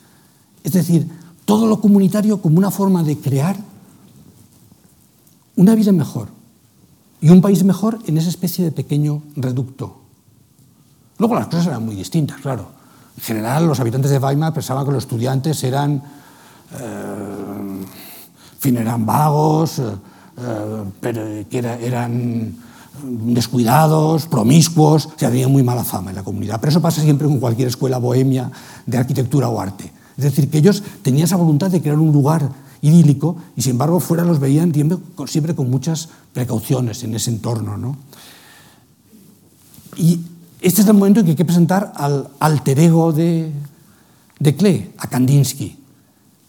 Es decir, todo lo comunitario como una forma de crear una vida mejor y un país mejor en esa especie de pequeño reducto. Luego las cosas eran muy distintas, claro. En general, los habitantes de Weimar pensaban que los estudiantes eran eh, fin eran vagos, eh, eh, pero que era, eran descuidados, promiscuos, o sea, muy mala fama en la comunidad. Pero eso pasa siempre con cualquier escuela bohemia de arquitectura o arte. Es decir, que ellos tenían esa voluntad de crear un lugar idílico y sin embargo fuera los veían siempre con muchas precauciones en ese entorno. ¿no? Y este es el momento en que hay que presentar al alter ego de, de Klee, a Kandinsky.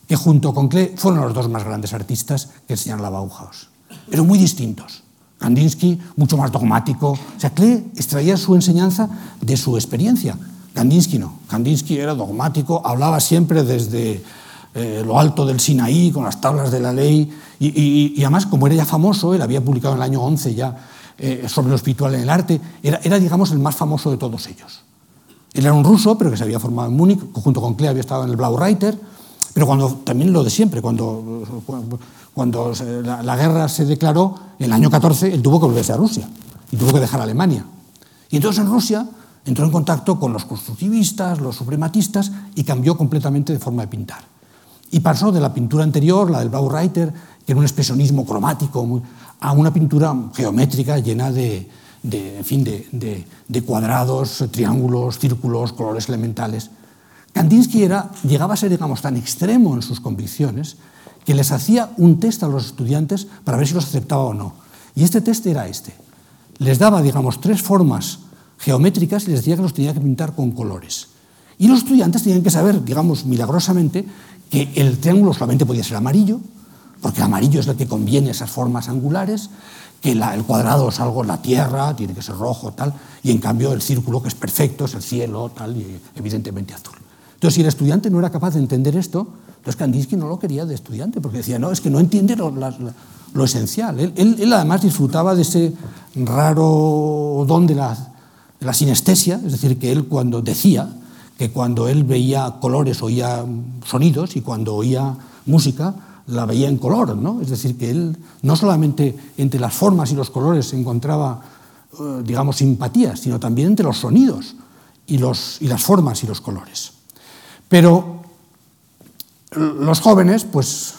Que junto con Klee fueron los dos más grandes artistas que enseñaron la Bauhaus, pero muy distintos. Kandinsky, mucho más dogmático. O sea, Klee extraía su enseñanza de su experiencia. Kandinsky no. Kandinsky era dogmático, hablaba siempre desde eh, lo alto del Sinaí, con las tablas de la ley, y, además, como era ya famoso, él había publicado en el año 11 ya eh, sobre lo espiritual en el arte, era, era, digamos, el más famoso de todos ellos. Él era un ruso, pero que se había formado en Múnich, junto con Klee había estado en el Blau Reiter, pero cuando, también lo de siempre, cuando, cuando la, guerra se declaró, en el año 14, él tuvo que volverse a Rusia y tuvo que dejar Alemania. Y entonces en Rusia entró en contacto con los constructivistas, los suprematistas, y cambió completamente de forma de pintar. Y pasó de la pintura anterior, la del Baureiter, que era un expresionismo cromático, a una pintura geométrica llena de, en fin, de cuadrados, triángulos, círculos, colores elementales. Kandinsky era, llegaba a ser digamos, tan extremo en sus convicciones que les hacía un test a los estudiantes para ver si los aceptaba o no. Y este test era este. Les daba digamos, tres formas geométricas y les decía que los tenía que pintar con colores. Y los estudiantes tenían que saber, digamos, milagrosamente, que el triángulo solamente podía ser amarillo, porque el amarillo es el que conviene a esas formas angulares, que el cuadrado es algo la tierra, tiene que ser rojo, tal, y en cambio el círculo, que es perfecto, es el cielo, tal, y evidentemente azul. Entonces, si el estudiante no era capaz de entender esto, entonces Kandinsky no lo quería de estudiante, porque decía, no, es que no entiende lo, lo, lo esencial. Él, él, él, además disfrutaba de ese raro don de la, de la sinestesia, es decir, que él cuando decía, que cuando él veía colores oía sonidos y cuando oía música la veía en color, ¿no? Es decir, que él no solamente entre las formas y los colores encontraba, eh, digamos, simpatías, sino también entre los sonidos y, los, y las formas y los colores. Pero los jóvenes, pues,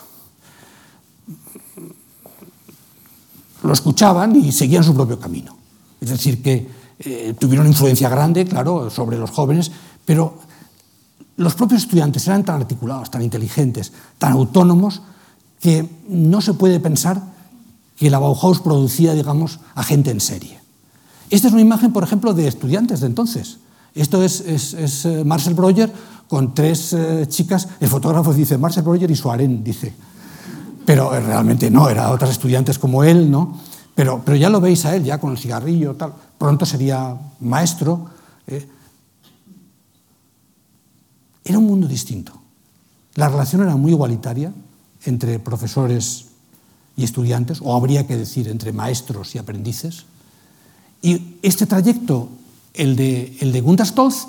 lo escuchaban y seguían su propio camino. Es decir, que eh, tuvieron influencia grande, claro, sobre los jóvenes, pero los propios estudiantes eran tan articulados, tan inteligentes, tan autónomos, que no se puede pensar que la Bauhaus producía, digamos, a gente en serie. Esta es una imagen, por ejemplo, de estudiantes de entonces. Esto es, es, eh, Marcel Breuer con tres eh, chicas. El fotógrafo dice Marcel Breuer y su harén, dice. Pero eh, realmente no, eran otras estudiantes como él, ¿no? Pero, pero ya lo veis a él, ya con el cigarrillo, tal. Pronto sería maestro. Eh. Era un mundo distinto. La relación era muy igualitaria entre profesores y estudiantes, o habría que decir entre maestros y aprendices. Y este trayecto, el de, el de Stolz,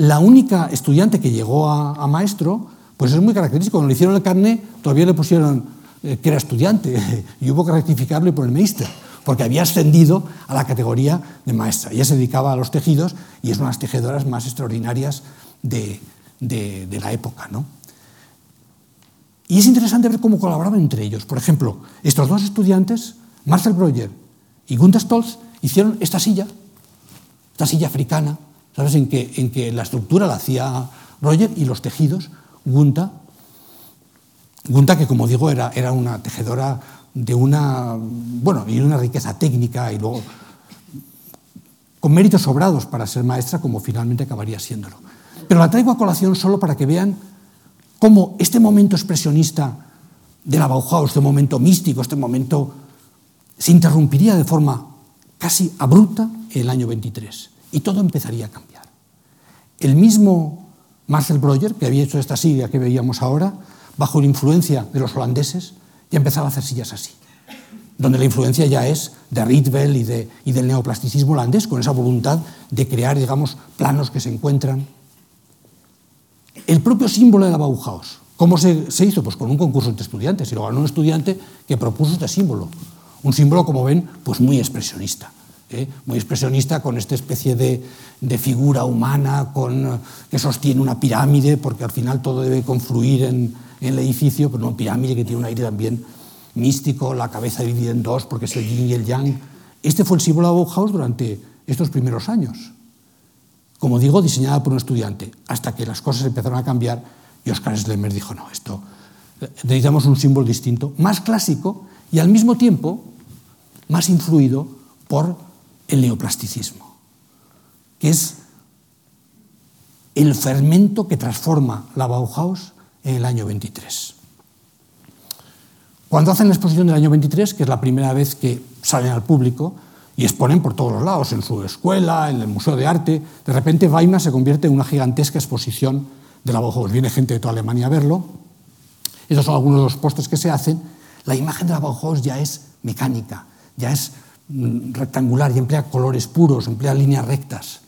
la única estudiante que llegó a, maestro, pues es muy característico. Cuando le hicieron el carnet, todavía le pusieron eh, que era estudiante y hubo que rectificarlo y poner meister, porque había ascendido a la categoría de maestra. Ella se dedicaba a los tejidos y es una de las tejedoras más extraordinarias de, de, de la época. ¿no? Y es interesante ver cómo colaboraban entre ellos. Por ejemplo, estos dos estudiantes, Marcel Breuer y Gunther Stolz, hicieron esta silla, esta silla africana, ¿sabes? En que, en que la estructura la hacía Breuer y los tejidos, Gunta, Gunta, que como digo era, era una tejedora de una, bueno, y una riqueza técnica y luego con méritos sobrados para ser maestra, como finalmente acabaría siéndolo. Pero la traigo a colación solo para que vean cómo este momento expresionista de la Bauhaus, este momento místico, este momento, se interrumpiría de forma casi abrupta en el año 23 y todo empezaría a cambiar. El mismo Marcel Breuer, que había hecho esta silla que veíamos ahora, bajo la influencia de los holandeses, ya empezaba a hacer sillas así, donde la influencia ya es de Rietveld y, de, y del neoplasticismo holandés, con esa voluntad de crear, digamos, planos que se encuentran. El propio símbolo de la Bauhaus, ¿cómo se, se hizo? Pues con un concurso entre estudiantes, y lo ganó un estudiante que propuso este símbolo, un símbolo, como ven, pues muy expresionista. eh, muy expresionista con esta especie de, de figura humana con, que sostiene una pirámide, porque al final todo debe confluir en, en el edificio, pero una pirámide que tiene un aire también místico, la cabeza dividida en dos porque es el yin y el yang. Este fue el símbolo de Bauhaus durante estos primeros años. Como digo, diseñada por un estudiante, hasta que las cosas empezaron a cambiar y Oscar Schlemmer dijo, no, esto necesitamos un símbolo distinto, más clásico y al mismo tiempo más influido por el neoplasticismo, que es el fermento que transforma la Bauhaus en el año 23. Cuando hacen la exposición del año 23, que es la primera vez que salen al público y exponen por todos los lados, en su escuela, en el Museo de Arte, de repente Weimar se convierte en una gigantesca exposición de la Bauhaus. Viene gente de toda Alemania a verlo. Esos son algunos de los postes que se hacen. La imagen de la Bauhaus ya es mecánica, ya es rectangular y emplea colores puros, emplea líneas rectas.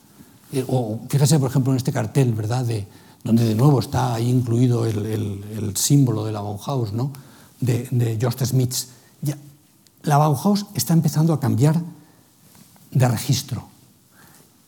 Eh, o fíjese, por ejemplo, en este cartel, ¿verdad? De, donde de nuevo está ahí incluido el, símbolo de la Bauhaus, ¿no? de, de. Ya, la Bauhaus está empezando a cambiar de registro.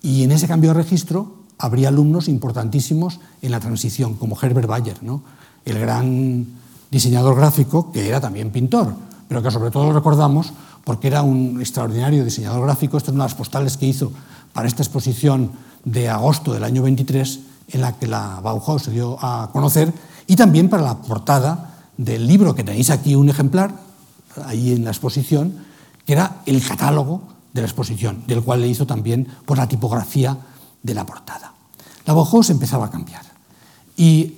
Y en ese cambio de registro habría alumnos importantísimos en la transición, como Herbert Bayer, ¿no? el gran diseñador gráfico que era también pintor, pero que sobre todo recordamos porque era un extraordinario diseñador gráfico. Esta es una de las postales que hizo para esta exposición de agosto del año 23 en la que la Bauhaus se dio a conocer, y también para la portada del libro que tenéis aquí un ejemplar, ahí en la exposición, que era el catálogo de la exposición, del cual le hizo también por la tipografía de la portada. La Bauhaus empezaba a cambiar y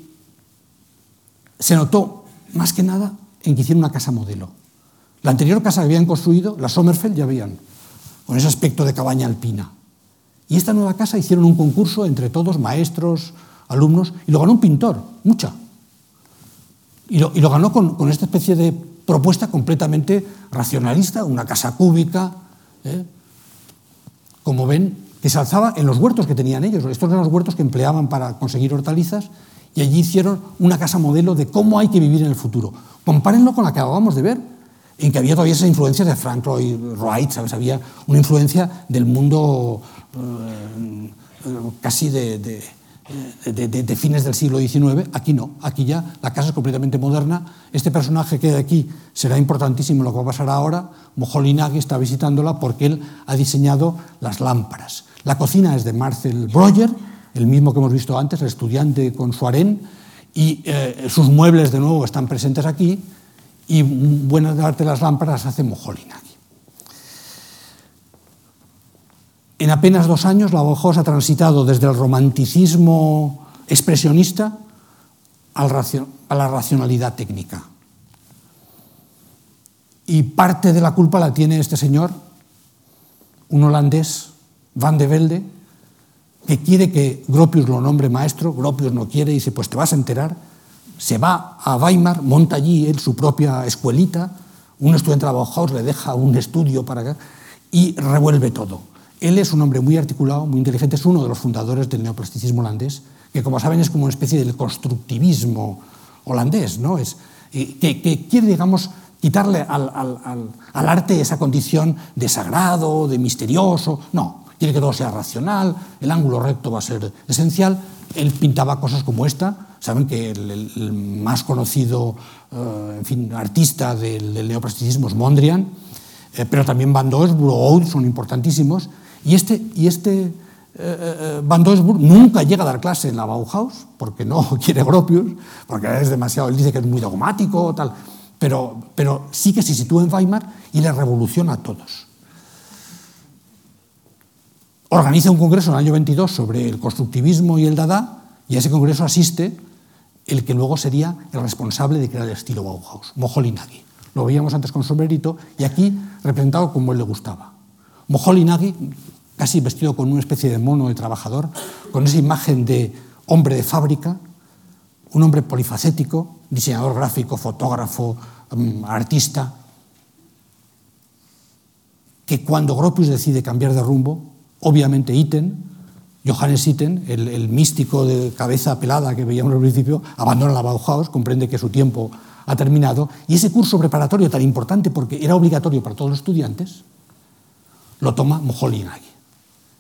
se notó más que nada en que hicieron una casa modelo. La anterior casa que habían construido, la Sommerfeld, ya veían, con ese aspecto de cabaña alpina. Y esta nueva casa hicieron un concurso entre todos, maestros, alumnos, y lo ganó un pintor, mucha. Y lo, ganó con, con, esta especie de propuesta completamente racionalista, una casa cúbica, ¿eh? como ven, que se alzaba en los huertos que tenían ellos. Estos eran los huertos que empleaban para conseguir hortalizas, y allí hicieron una casa modelo de cómo hay que vivir en el futuro. Compárenlo con la que acabamos de ver, en que había todavía esa influencia de Frank Lloyd Wright, ¿sabes? había una influencia del mundo eh, casi de, de, de, de, fines del siglo XIX. Aquí no, aquí ya la casa es completamente moderna. Este personaje que hay aquí será importantísimo lo que va a pasar ahora. Moholy-Nagy está visitándola porque él ha diseñado las lámparas. La cocina es de Marcel Breuer, el mismo que hemos visto antes, el estudiante con su harén, y eh, sus muebles de nuevo están presentes aquí y buenas parte de las lámparas hace Moholy-Nagy. En apenas dos años, la Bauhaus ha transitado desde el romanticismo expresionista a la racionalidad técnica. Y parte de la culpa la tiene este señor, un holandés, Van de Velde, que quiere que Gropius lo nombre maestro, Gropius no quiere, y dice, pues te vas a enterar, se va a Weimar, monta allí él su propia escuelita, un estudiante de Bauhaus le deja un estudio para acá y revuelve todo. Él es un hombre muy articulado, muy inteligente, es uno de los fundadores del neoplasticismo holandés, que como saben es como una especie del constructivismo holandés, ¿no? Es, eh, que, que, quiere, digamos, quitarle al, al, al, al, arte esa condición de sagrado, de misterioso. No, quiere que todo sea racional, el ángulo recto va a ser esencial. Él pintaba cosas como esta. Saben que el, más conocido fin, artista del, del, neoplasticismo es Mondrian, eh, pero también Van Doesburg o Oud son importantísimos. Y este, y este eh, Van Doesburg nunca llega a dar clase en la Bauhaus, porque no quiere Gropius, porque es demasiado, él dice que es muy dogmático, tal, pero, pero sí que se sitúa en Weimar y le revoluciona a todos. Organiza un congreso en el año 22 sobre el constructivismo y el Dada, y a ese congreso asiste el que luego sería el responsable de crear el estilo Bauhaus, Moholy-Nagy. Lo veíamos antes con sombrerito y aquí representado como él le gustaba. Moholy-Nagy casi vestido con una especie de mono de trabajador, con esa imagen de hombre de fábrica, un hombre polifacético, diseñador gráfico, fotógrafo, um, artista, que cuando Gropius decide cambiar de rumbo, obviamente Itten, Johannes Itten, el, el, místico de cabeza pelada que veíamos al principio, abandona la Bauhaus, comprende que su tiempo ha terminado, y ese curso preparatorio tan importante porque era obligatorio para todos los estudiantes, lo toma Moholy-Nagy.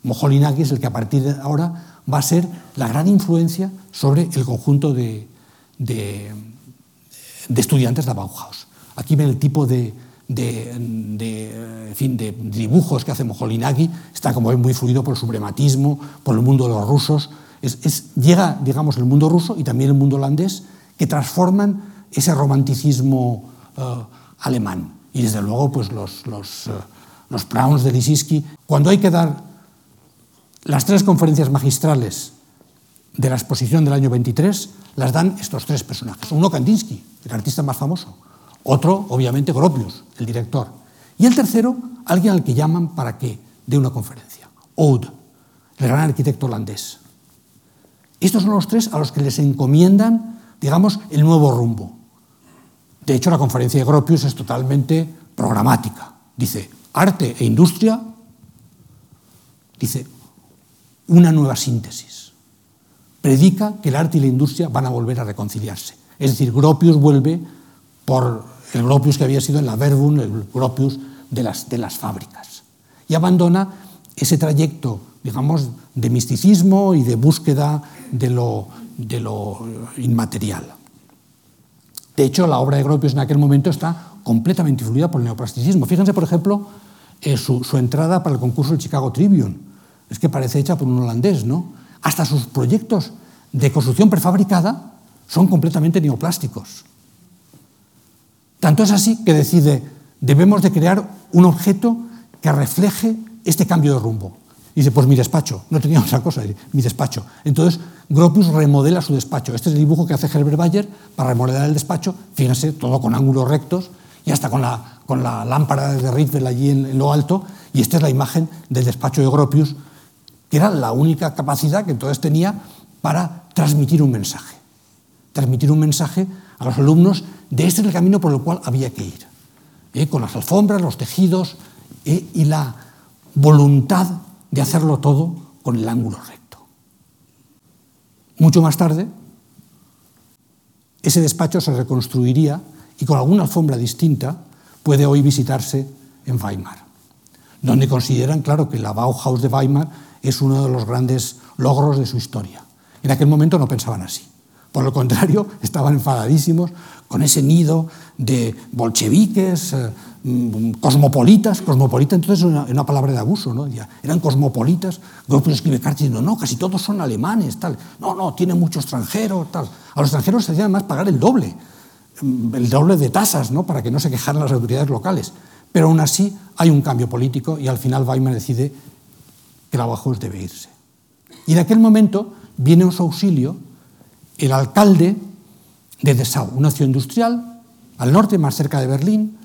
Moholy-Nagy es el que a partir de ahora va a ser la gran influencia sobre el conjunto de, de, de estudiantes de la Bauhaus. Aquí ven el tipo de, de, de, en fin, de dibujos que hace Moholy-Nagy, está como muy fluido por el suprematismo, por el mundo de los rusos. Es, es, llega, digamos, el mundo ruso y también el mundo holandés, que transforman ese romanticismo uh, alemán. Y desde luego, pues los, los, uh, los Browns de Lissiski, cuando hay que dar las tres conferencias magistrales de la exposición del año 23 las dan estos tres personajes. Uno Kandinsky, el artista más famoso. Otro, obviamente, Gropius, el director. Y el tercero, alguien al que llaman para que dé una conferencia. Oud, el gran arquitecto holandés. Estos son los tres a los que les encomiendan, digamos, el nuevo rumbo. De hecho, la conferencia de Gropius es totalmente programática. Dice, arte e industria, dice, una nueva síntesis. Predica que el arte y la industria van a volver a reconciliarse. Es decir, Gropius vuelve por el Gropius que había sido en la Verbum, el Gropius de las, de las fábricas. Y abandona ese trayecto, digamos, de misticismo y de búsqueda de lo, de lo inmaterial. De hecho, la obra de Gropius en aquel momento está completamente influida por el neoplasticismo. Fíjense, por ejemplo, eh, su, su entrada para el concurso del Chicago Tribune es que parece hecha por un holandés, ¿no? Hasta sus proyectos de construcción prefabricada son completamente neoplásticos. Tanto es así que decide, debemos de crear un objeto que refleje este cambio de rumbo. Y dice, pues mi despacho. No tenía otra cosa, mi despacho. Entonces, Gropius remodela su despacho. Este es el dibujo que hace Herbert Bayer para remodelar el despacho. Fíjense, todo con ángulos rectos y hasta con la, con la lámpara de Ritzel allí en, en lo alto. Y esta es la imagen del despacho de Gropius que era la única capacidad que entonces tenía para transmitir un mensaje. Transmitir un mensaje a los alumnos de este es el camino por el cual había que ir. ¿eh? Con las alfombras, los tejidos ¿eh? y la voluntad de hacerlo todo con el ángulo recto. Mucho más tarde, ese despacho se reconstruiría y con alguna alfombra distinta puede hoy visitarse en Weimar, donde consideran, claro, que la Bauhaus de Weimar es uno de los grandes logros de su historia. En aquel momento no pensaban así. Por lo contrario, estaban enfadadísimos con ese nido de bolcheviques, eh, cosmopolitas. Cosmopolita entonces es una, palabra de abuso, ¿no? Ya, eran cosmopolitas. Gropius escribe cartas diciendo, no, casi todos son alemanes, tal. No, no, tiene mucho extranjero, tal. A los extranjeros se hacía además pagar el doble, mm, el doble de tasas, ¿no? Para que no se quejaran las autoridades locales. Pero aún así hay un cambio político y al final Weimar decide que la Bauhaus debe irse. Y en aquel momento viene en su auxilio el alcalde de Dessau, una ciudad industrial al norte, más cerca de Berlín,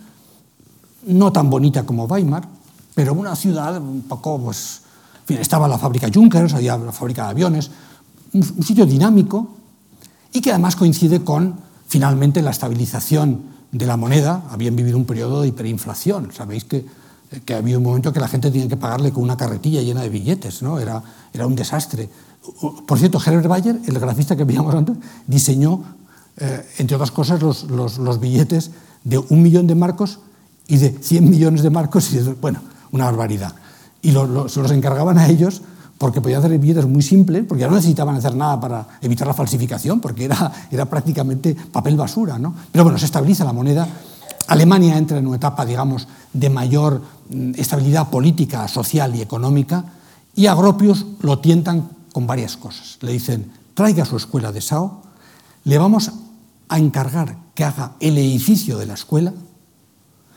no tan bonita como Weimar, pero una ciudad un poco, pues, estaba la fábrica Junkers, había la fábrica de aviones, un, un sitio dinámico y que además coincide con finalmente la estabilización de la moneda. Habían vivido un periodo de hiperinflación. Sabéis que que había un momento que la gente tenía que pagarle con una carretilla llena de billetes, ¿no? era, era un desastre. Por cierto, Herbert Bayer, el grafista que veíamos antes, diseñó, eh, entre otras cosas, los, billetes de un millón de marcos y de 100 millones de marcos, bueno, una barbaridad. Y lo, lo, se los encargaban a ellos porque podían hacer billetes muy simples, porque ya no necesitaban hacer nada para evitar la falsificación, porque era, era prácticamente papel basura. ¿no? Pero bueno, se estabiliza la moneda. Alemania entra en una etapa, digamos, de mayor mm, estabilidad política, social y económica, y a lo tientan con varias cosas. Le dicen, traiga su escuela de Sao, le vamos a encargar que haga el edificio de la escuela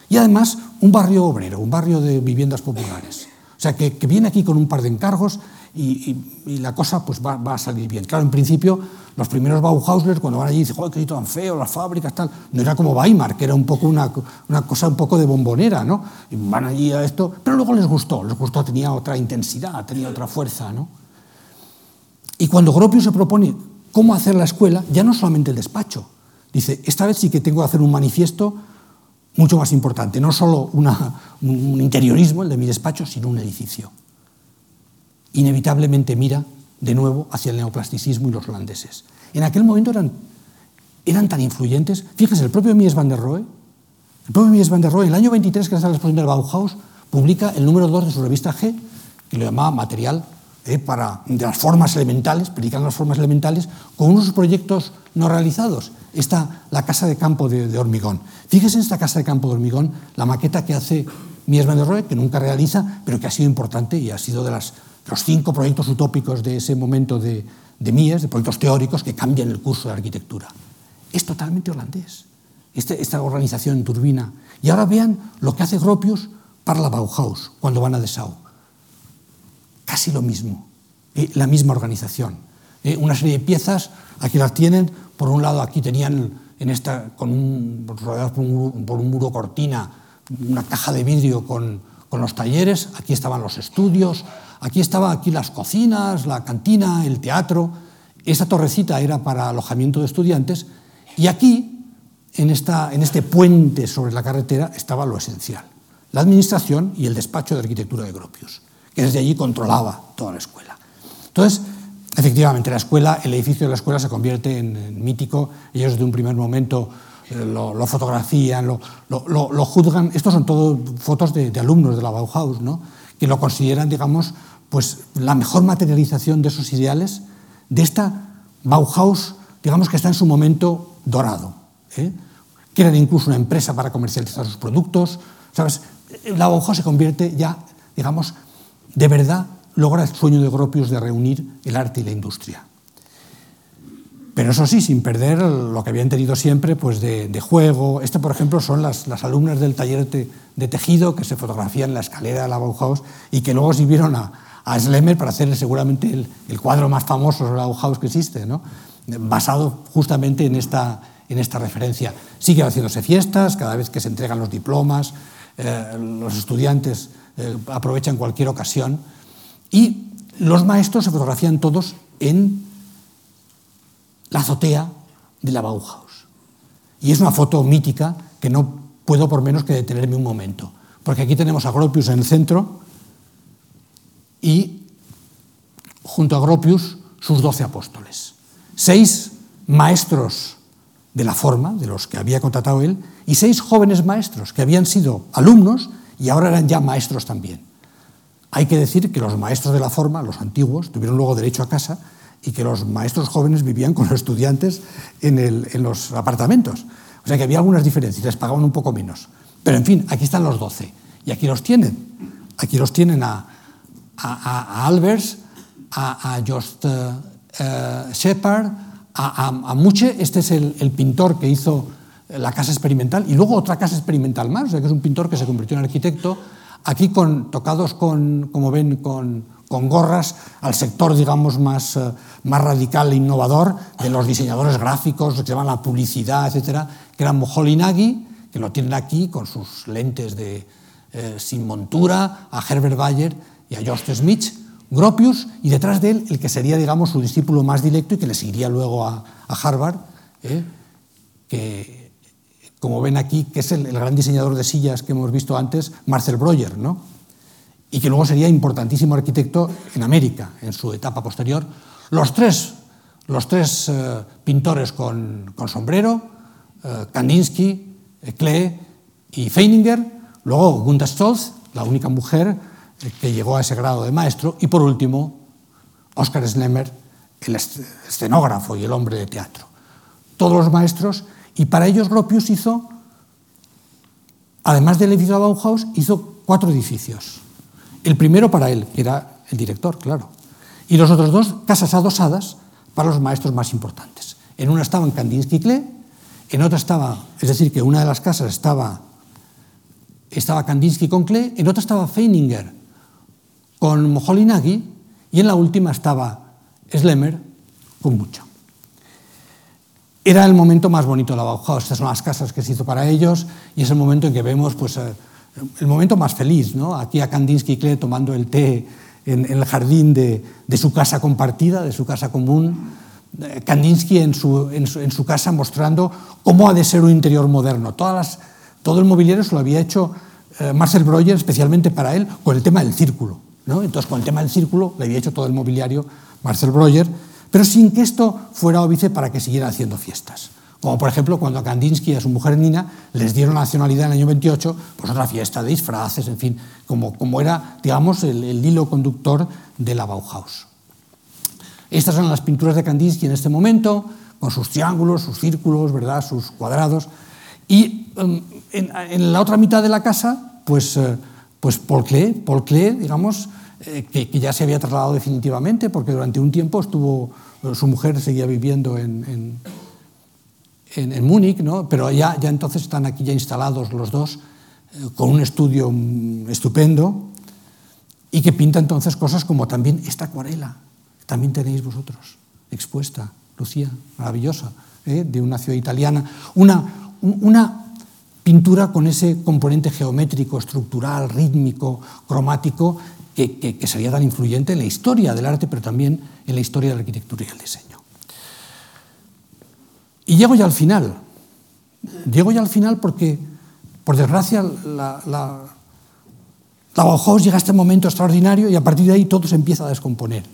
y además un barrio obrero, un barrio de viviendas populares. O sea, que, que viene aquí con un par de encargos y, la cosa pues va, va, a salir bien. Claro, en principio, los primeros Bauhausler, cuando van allí, dicen, ¡joder, qué tan feo, las fábricas, tal! No era como Weimar, que era un poco una, una cosa un poco de bombonera, ¿no? Y van allí a esto, pero luego les gustó, les gustó, tenía otra intensidad, tenía otra fuerza, ¿no? Y cuando Gropius se propone cómo hacer la escuela, ya no solamente el despacho, dice, esta vez sí que tengo que hacer un manifiesto mucho más importante, no solo un interiorismo, el de mi despacho, sino un edificio. Inevitablemente mira de nuevo hacia el neoplasticismo y los holandeses. En aquel momento eran, eran tan influyentes. Fíjense, el propio Mies van der Rohe, el propio Mies van der Rohe, en el año 23, que es la exposición del Bauhaus, publica el número 2 de su revista G, que lo llamaba Material eh, para, de las formas elementales, predicando las formas elementales, con unos proyectos no realizados. Está la casa de campo de, hormigón. Fíjese en esta casa de campo de hormigón, la maqueta que hace Mies van der Rohe, que nunca realiza, pero que ha sido importante y ha sido de los cinco proyectos utópicos de ese momento de, de Mies, de proyectos teóricos que cambian el curso de arquitectura. Es totalmente holandés, este, esta organización en turbina. Y ahora vean lo que hace Gropius para la Bauhaus, cuando van a Dessau. Casi lo mismo, eh, la misma organización. Eh, una serie de piezas, aquí las tienen, por un lado aquí tenían en esta, con un, rodeados por un, por un muro cortina, una caja de vidrio con, con los talleres, aquí estaban los estudios, aquí estaban aquí las cocinas, la cantina, el teatro. Esa torrecita era para alojamiento de estudiantes. Y aquí, en, esta, en este puente sobre la carretera, estaba lo esencial, la administración y el despacho de arquitectura de Gropius, que desde allí controlaba toda la escuela. Entonces, efectivamente, la escuela, el edificio de la escuela se convierte en, en mítico. Ellos desde un primer momento eh, lo, lo, fotografían, lo, lo, lo, juzgan. Estos son todos fotos de, de, alumnos de la Bauhaus, ¿no? que lo consideran, digamos, pues la mejor materialización de esos ideales, de esta Bauhaus, digamos que está en su momento dorado. ¿eh? Era incluso una empresa para comercializar sus productos. ¿sabes? La Bauhaus se convierte ya, digamos, de verdad logra el sueño de Gropius de reunir el arte y la industria. Pero eso sí, sin perder lo que habían tenido siempre pues de, juego. Este, por ejemplo, son las, las alumnas del taller de, de, tejido que se fotografían en la escalera de la Bauhaus y que luego sirvieron a, a Schlemmer para hacer seguramente el, el, cuadro más famoso de la Bauhaus que existe, ¿no? basado justamente en esta, en esta referencia. Siguen haciéndose fiestas, cada vez que se entregan los diplomas, eh, los estudiantes eh, aprovechan cualquier ocasión y los maestros se fotografían todos en la azotea de la Bauhaus. Y es una foto mítica que no puedo por menos que detenerme un momento, porque aquí tenemos a Gropius en el centro y junto a Gropius sus doce apóstoles. Seis maestros de la forma, de los que había contratado él, y seis jóvenes maestros que habían sido alumnos y ahora eran ya maestros también. Hay que decir que los maestros de la forma, los antiguos, tuvieron luego derecho a casa y que los maestros jóvenes vivían con los estudiantes en, el, en, los apartamentos. O sea que había algunas diferencias, les pagaban un poco menos. Pero en fin, aquí están los doce. Y aquí los tienen. Aquí los tienen a, a, a Albers, a, a Jost uh, Shepard, a, a, Muche. Este es el, pintor que hizo la casa experimental. Y luego otra casa experimental más, que es un pintor que se convirtió en arquitecto. Aquí con, tocados con, como ven, con, gorras al sector, digamos, más, uh, más radical e innovador de los diseñadores gráficos, que se llaman la publicidad, etcétera, que eran Moholy Nagy, que lo tienen aquí con sus lentes de, eh, sin montura, a Herbert Bayer y a Jost Smith, Gropius, y detrás de él el que sería, digamos, su discípulo más directo y que le seguiría luego a, Harvard, eh, que como ven aquí, que es el, gran diseñador de sillas que hemos visto antes, Marcel Breuer, ¿no? y que luego sería importantísimo arquitecto en América, en su etapa posterior. Los tres, los tres eh, pintores con, sombrero, eh, Kandinsky, Klee y Feininger, luego Gunther Stolz, la única mujer que llegó a ese grado de maestro, y por último, Oscar Schlemmer, el escenógrafo y el hombre de teatro. Todos los maestros, y para ellos Gropius hizo, además del edificio de Bauhaus, hizo cuatro edificios. El primero para él, que era el director, claro. Y los otros dos, casas adosadas para los maestros más importantes. En una estaban Kandinsky y Klee, en otra estaba, es decir, que una de las casas estaba, estaba Kandinsky con Klee, en otra estaba Feininger con Moholy-Nagy y en la última estaba Schlemmer con Mucho. Era el momento más bonito de la Bauhaus. Estas son las casas que se hizo para ellos y es el momento en que vemos pues, eh, el momento más feliz, ¿no? aquí a Kandinsky y Klee tomando el té en, el jardín de, su casa compartida, de su casa común, eh, Kandinsky en su, casa mostrando cómo ha de ser un interior moderno. Todo el mobiliario se lo había hecho eh, Marcel Breuer especialmente para él con el tema del círculo. ¿No? Entonces, con el tema del círculo le había hecho todo el mobiliario Marcel Breuer, pero sin que esto fuera óbice para que siguiera haciendo fiestas. Como por ejemplo cuando a Kandinsky y a su mujer Nina les dieron la nacionalidad en el año 28, pues otra fiesta de disfraces, en fin, como, como era, digamos, el, hilo conductor de la Bauhaus. Estas son las pinturas de Kandinsky en este momento, con sus triángulos, sus círculos, ¿verdad? sus cuadrados. Y um, en, la otra mitad de la casa, pues, uh, pues Paul Klee digamos, eh, que, que, ya se había trasladado definitivamente, porque durante un tiempo estuvo, su mujer seguía viviendo en, en Múnich, ¿no? pero ya, ya entonces están aquí ya instalados los dos eh, con un estudio mm, estupendo y que pinta entonces cosas como también esta acuarela, también tenéis vosotros expuesta, Lucía, maravillosa, ¿eh? de una ciudad italiana. Una, una pintura con ese componente geométrico, estructural, rítmico, cromático, que, sería tan influyente en la historia del arte, pero también en la historia de la arquitectura y el diseño. Y llego ya al final. Llego ya al final porque, por desgracia, la, la, Bauhaus llega a este momento extraordinario y a partir de ahí todo se empieza a descomponer.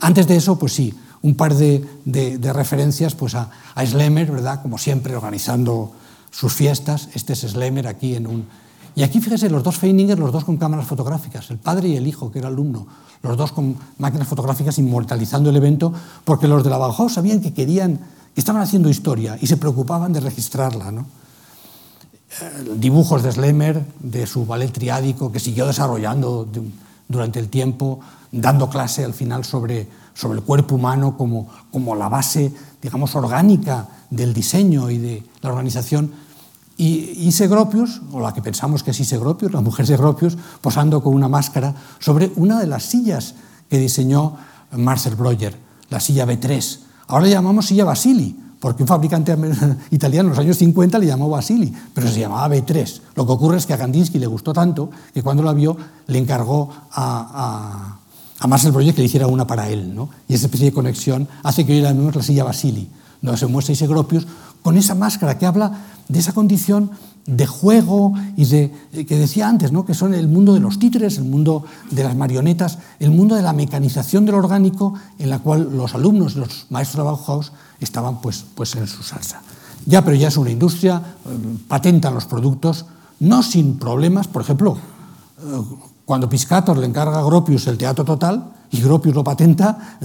Antes de eso, pues sí, un par de referencias pues a, a Schlemmer, ¿verdad? Como siempre, organizando sus fiestas. Este es Schlemmer aquí en un... Y aquí fíjese, los dos Feininger, los dos con cámaras fotográficas, el padre y el hijo, que era alumno, los dos con máquinas fotográficas inmortalizando el evento, porque los de la Bauhaus sabían que querían que estaban haciendo historia y se preocupaban de registrarla. ¿no? Eh, dibujos de Schlemmer, de su ballet triádico, que siguió desarrollando de, durante el tiempo, dando clase al final sobre, sobre el cuerpo humano como, como la base, digamos, orgánica del diseño y de la organización. Y, y Segropius, o la que pensamos que es Segropius, la mujer Segropius, posando con una máscara sobre una de las sillas que diseñó Marcel Breuer, la silla B3, Ahora le llamamos silla Basili, porque un fabricante italiano en los años 50 le llamó Basili, pero se llamaba B3. Lo que ocurre es que a Kandinsky le gustó tanto que cuando la vio le encargó a, a, a Marcel Breuer que le hiciera una para él. ¿no? Y esa especie de conexión hace que hoy la llamemos la silla Basili, donde se muestra Gropius con esa máscara que habla de esa condición de juego y de que decía antes, ¿no? que son el mundo de los títeres, el mundo de las marionetas, el mundo de la mecanización del orgánico en la cual los alumnos, los maestros de Bauhaus estaban pues, pues en su salsa. Ya, pero ya es una industria, patentan los productos, no sin problemas, por ejemplo, cuando Piscator le encarga a Gropius el teatro total y Gropius lo patenta,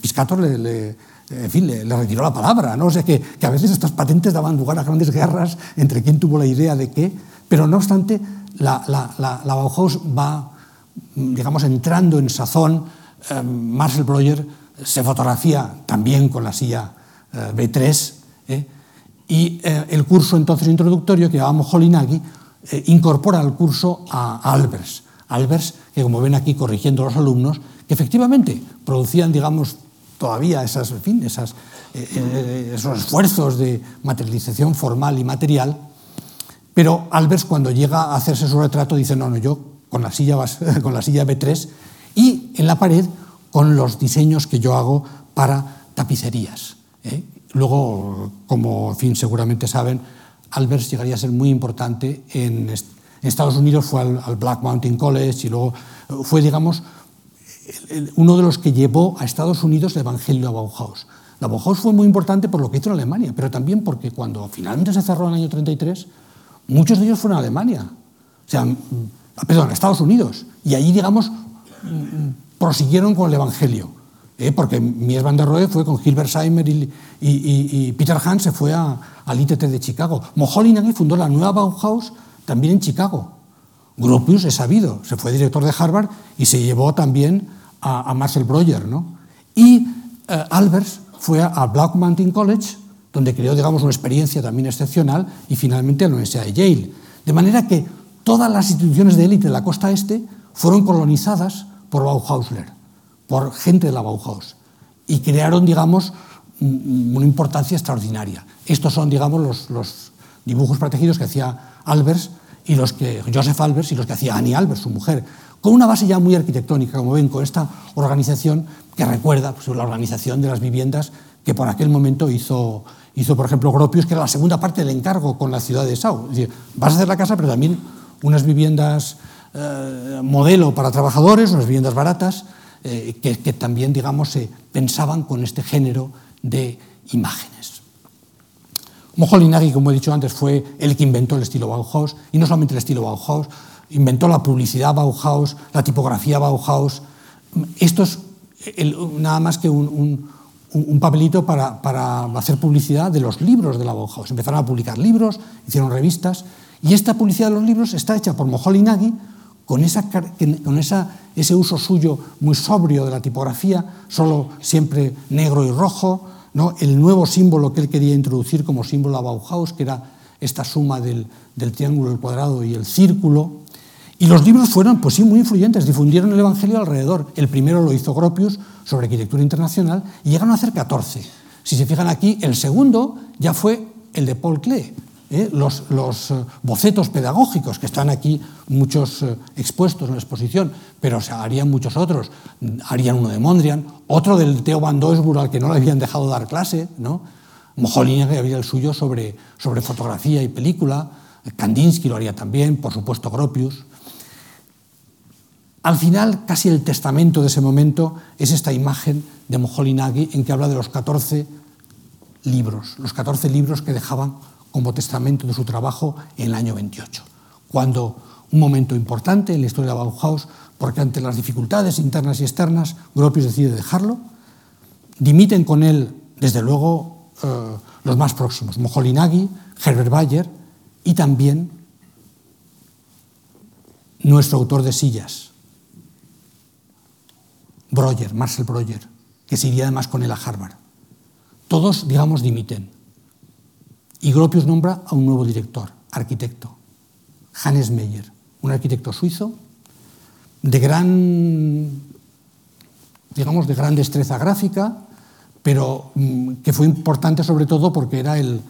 Piscator le en fin, le, retiró la palabra. ¿no? O sea, que, a veces estas patentes daban lugar a grandes guerras entre quién tuvo la idea de qué, pero no obstante, la, la, Bauhaus va, digamos, entrando en sazón. Eh, Marcel Breuer se fotografía también con la silla eh, B3 ¿eh? y el curso entonces introductorio que llamamos Holinagi incorpora al curso a, a Albers. Albers, que como ven aquí corrigiendo a los alumnos, que efectivamente producían, digamos, todavía esas, en fin, eh, eh, esos esfuerzos de materialización formal y material, pero Albers cuando llega a hacerse su retrato dice, no, no, yo con la silla, con la silla B3 y en la pared con los diseños que yo hago para tapicerías. ¿eh? Luego, como en fin, seguramente saben, Albers llegaría a ser muy importante en, Estados Unidos, fue al, Black Mountain College y luego fue, digamos, uno de los que llevó a Estados Unidos el Evangelio a Bauhaus. La Bauhaus fue muy importante por lo que hizo en Alemania, pero también porque cuando finalmente se cerró en el año 33, muchos de ellos fueron a Alemania, o sea, mm, perdón, a Estados Unidos, y allí, digamos, mm, prosiguieron con el Evangelio. ¿eh? porque Mies van der Rohe fue con Gilbert Seimer y, Peter Hahn se fue al ITT de Chicago. Moholy-Nagy fundó la nueva Bauhaus también en Chicago. Gropius es sabido, se fue director de Harvard y se llevó también a, a Marcel Breuer, ¿no? Y eh, Albers fue a, a Black Mountain College, donde creó, digamos, una experiencia también excepcional, y finalmente a la Universidad de Yale. De manera que todas las instituciones de élite de la costa este fueron colonizadas por Bauhausler, por gente de la Bauhaus, y crearon, digamos, una importancia extraordinaria. Estos son, digamos, los, los dibujos protegidos que hacía Albers y los que Joseph Albers y los que hacía Annie Albers, su mujer. Con una base ya muy arquitectónica, como ven, con esta organización que recuerda pues, la organización de las viviendas que por aquel momento hizo, hizo, por ejemplo, Gropius, que era la segunda parte del encargo con la ciudad de Sau. Es decir, vas a hacer la casa, pero también unas viviendas eh, modelo para trabajadores, unas viviendas baratas, eh, que, también, digamos, se pensaban con este género de imágenes. Moholy-Nagy, como he dicho antes, fue el que inventó el estilo Bauhaus, y no solamente el estilo Bauhaus, inventó la publicidad Bauhaus, la tipografía Bauhaus. Esto es nada más que un, papelito para, hacer publicidad de los libros de la Bauhaus. Empezaron a publicar libros, hicieron revistas, y esta publicidad de los libros está hecha por Moholy-Nagy con, esa, con esa, ese uso suyo muy sobrio de la tipografía, solo siempre negro y rojo, ¿no? el nuevo símbolo que él quería introducir como símbolo a Bauhaus, que era esta suma del, del triángulo, el cuadrado y el círculo. Y los libros fueron pues sí, muy influyentes, difundieron el Evangelio alrededor. El primero lo hizo Gropius sobre arquitectura internacional y llegaron a hacer 14. Si se fijan aquí, el segundo ya fue el de Paul Klee, ¿eh? los, eh, bocetos pedagógicos, que están aquí muchos eh, expuestos en la exposición, pero se harían muchos otros. Harían uno de Mondrian, otro del Theo van Doesburg, al que no le habían dejado dar clase, ¿no? que había el suyo sobre, sobre fotografía y película, Kandinsky lo haría también, por supuesto Gropius. Al final, casi el testamento de ese momento es esta imagen de Moholy-Nagy en que habla de los 14 libros, los 14 libros que dejaban como testamento de su trabajo en el año 28, cuando un momento importante en la historia de Bauhaus, porque ante las dificultades internas y externas, Gropius decide dejarlo, dimiten con él, desde luego, eh, los más próximos, Moholy-Nagy, Herbert Bayer y también nuestro autor de sillas, Breuer, Marcel Breuer, que se iría además con él a Harvard. Todos, digamos, dimiten. Y Gropius nombra a un nuevo director, arquitecto, Hannes Meyer, un arquitecto suizo de gran, digamos, de gran destreza gráfica, pero mm, que fue importante sobre todo porque era el,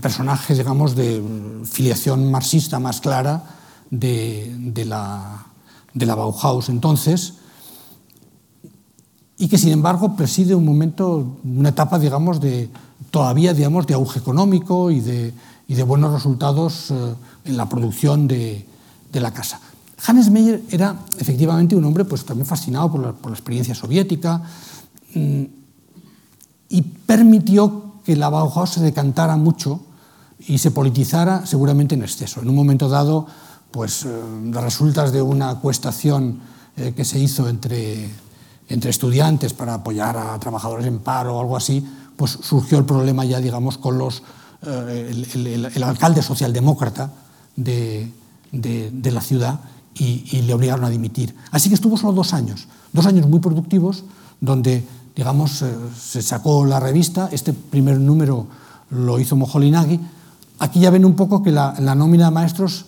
personaje, digamos, de filiación marxista más clara de, la, de la Bauhaus entonces, y que sin embargo preside un momento, una etapa, digamos, de, todavía digamos, de auge económico y de, y de buenos resultados eh, en la producción de, de, la casa. Hannes Meyer era efectivamente un hombre pues, también fascinado por la, por la experiencia soviética mm, y permitió que la Bauhaus se decantara mucho y se politizara seguramente en exceso. En un momento dado, pues, eh, resultas de una acuestación eh, que se hizo entre, entre estudiantes para apoyar a trabajadores en paro o algo así, pues surgió el problema ya, digamos, con los, eh, el, alcalde socialdemócrata de, de, la ciudad y, le obligaron a dimitir. Así que estuvo solo dos años, dos años muy productivos, donde, digamos, eh, se sacó la revista, este primer número lo hizo Moholy-Nagy. Aquí ya ven un poco que la, la nómina de maestros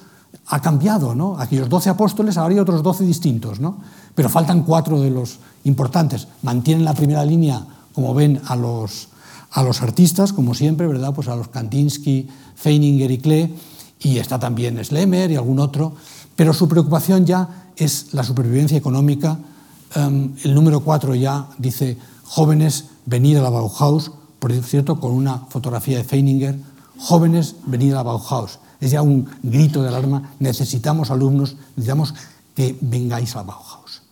ha cambiado, ¿no? Aquellos 12 apóstoles, ahora hay otros 12 distintos, ¿no? Pero faltan cuatro de los importantes. Mantienen la primera línea, como ven, a los, a los artistas, como siempre, ¿verdad? Pues a los Kandinsky, Feininger y Klee, y está también Schlemmer y algún otro, pero su preocupación ya es la supervivencia económica. Em, el número 4 ya dice, jóvenes, venir a la Bauhaus, por cierto, con una fotografía de Feininger, jóvenes, venid a la Bauhaus. Es ya un grito de alarma, necesitamos alumnos, necesitamos que vengáis a la Bauhaus.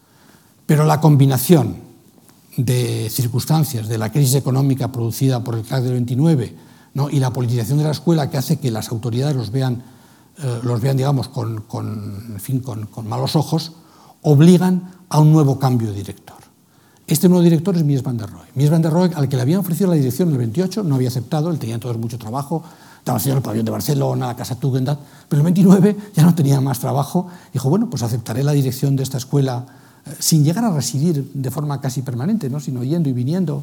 Pero la combinación de circunstancias, de la crisis económica producida por el crack del 29 ¿no? y la politización de la escuela que hace que las autoridades los vean, eh, los vean digamos, con, con, en fin, con, con malos ojos, obligan a un nuevo cambio de director. Este nuevo director es Mies van der Rohe. Mies van der Rohe, al que le habían ofrecido la dirección en el 28, no había aceptado, él tenía todo mucho trabajo, estaba haciendo el pabellón de Barcelona, la Casa Tugendhat, pero el 29 ya no tenía más trabajo. Dijo, bueno, pues aceptaré la dirección de esta escuela sin llegar a residir de forma casi permanente, ¿no? sino yendo y viniendo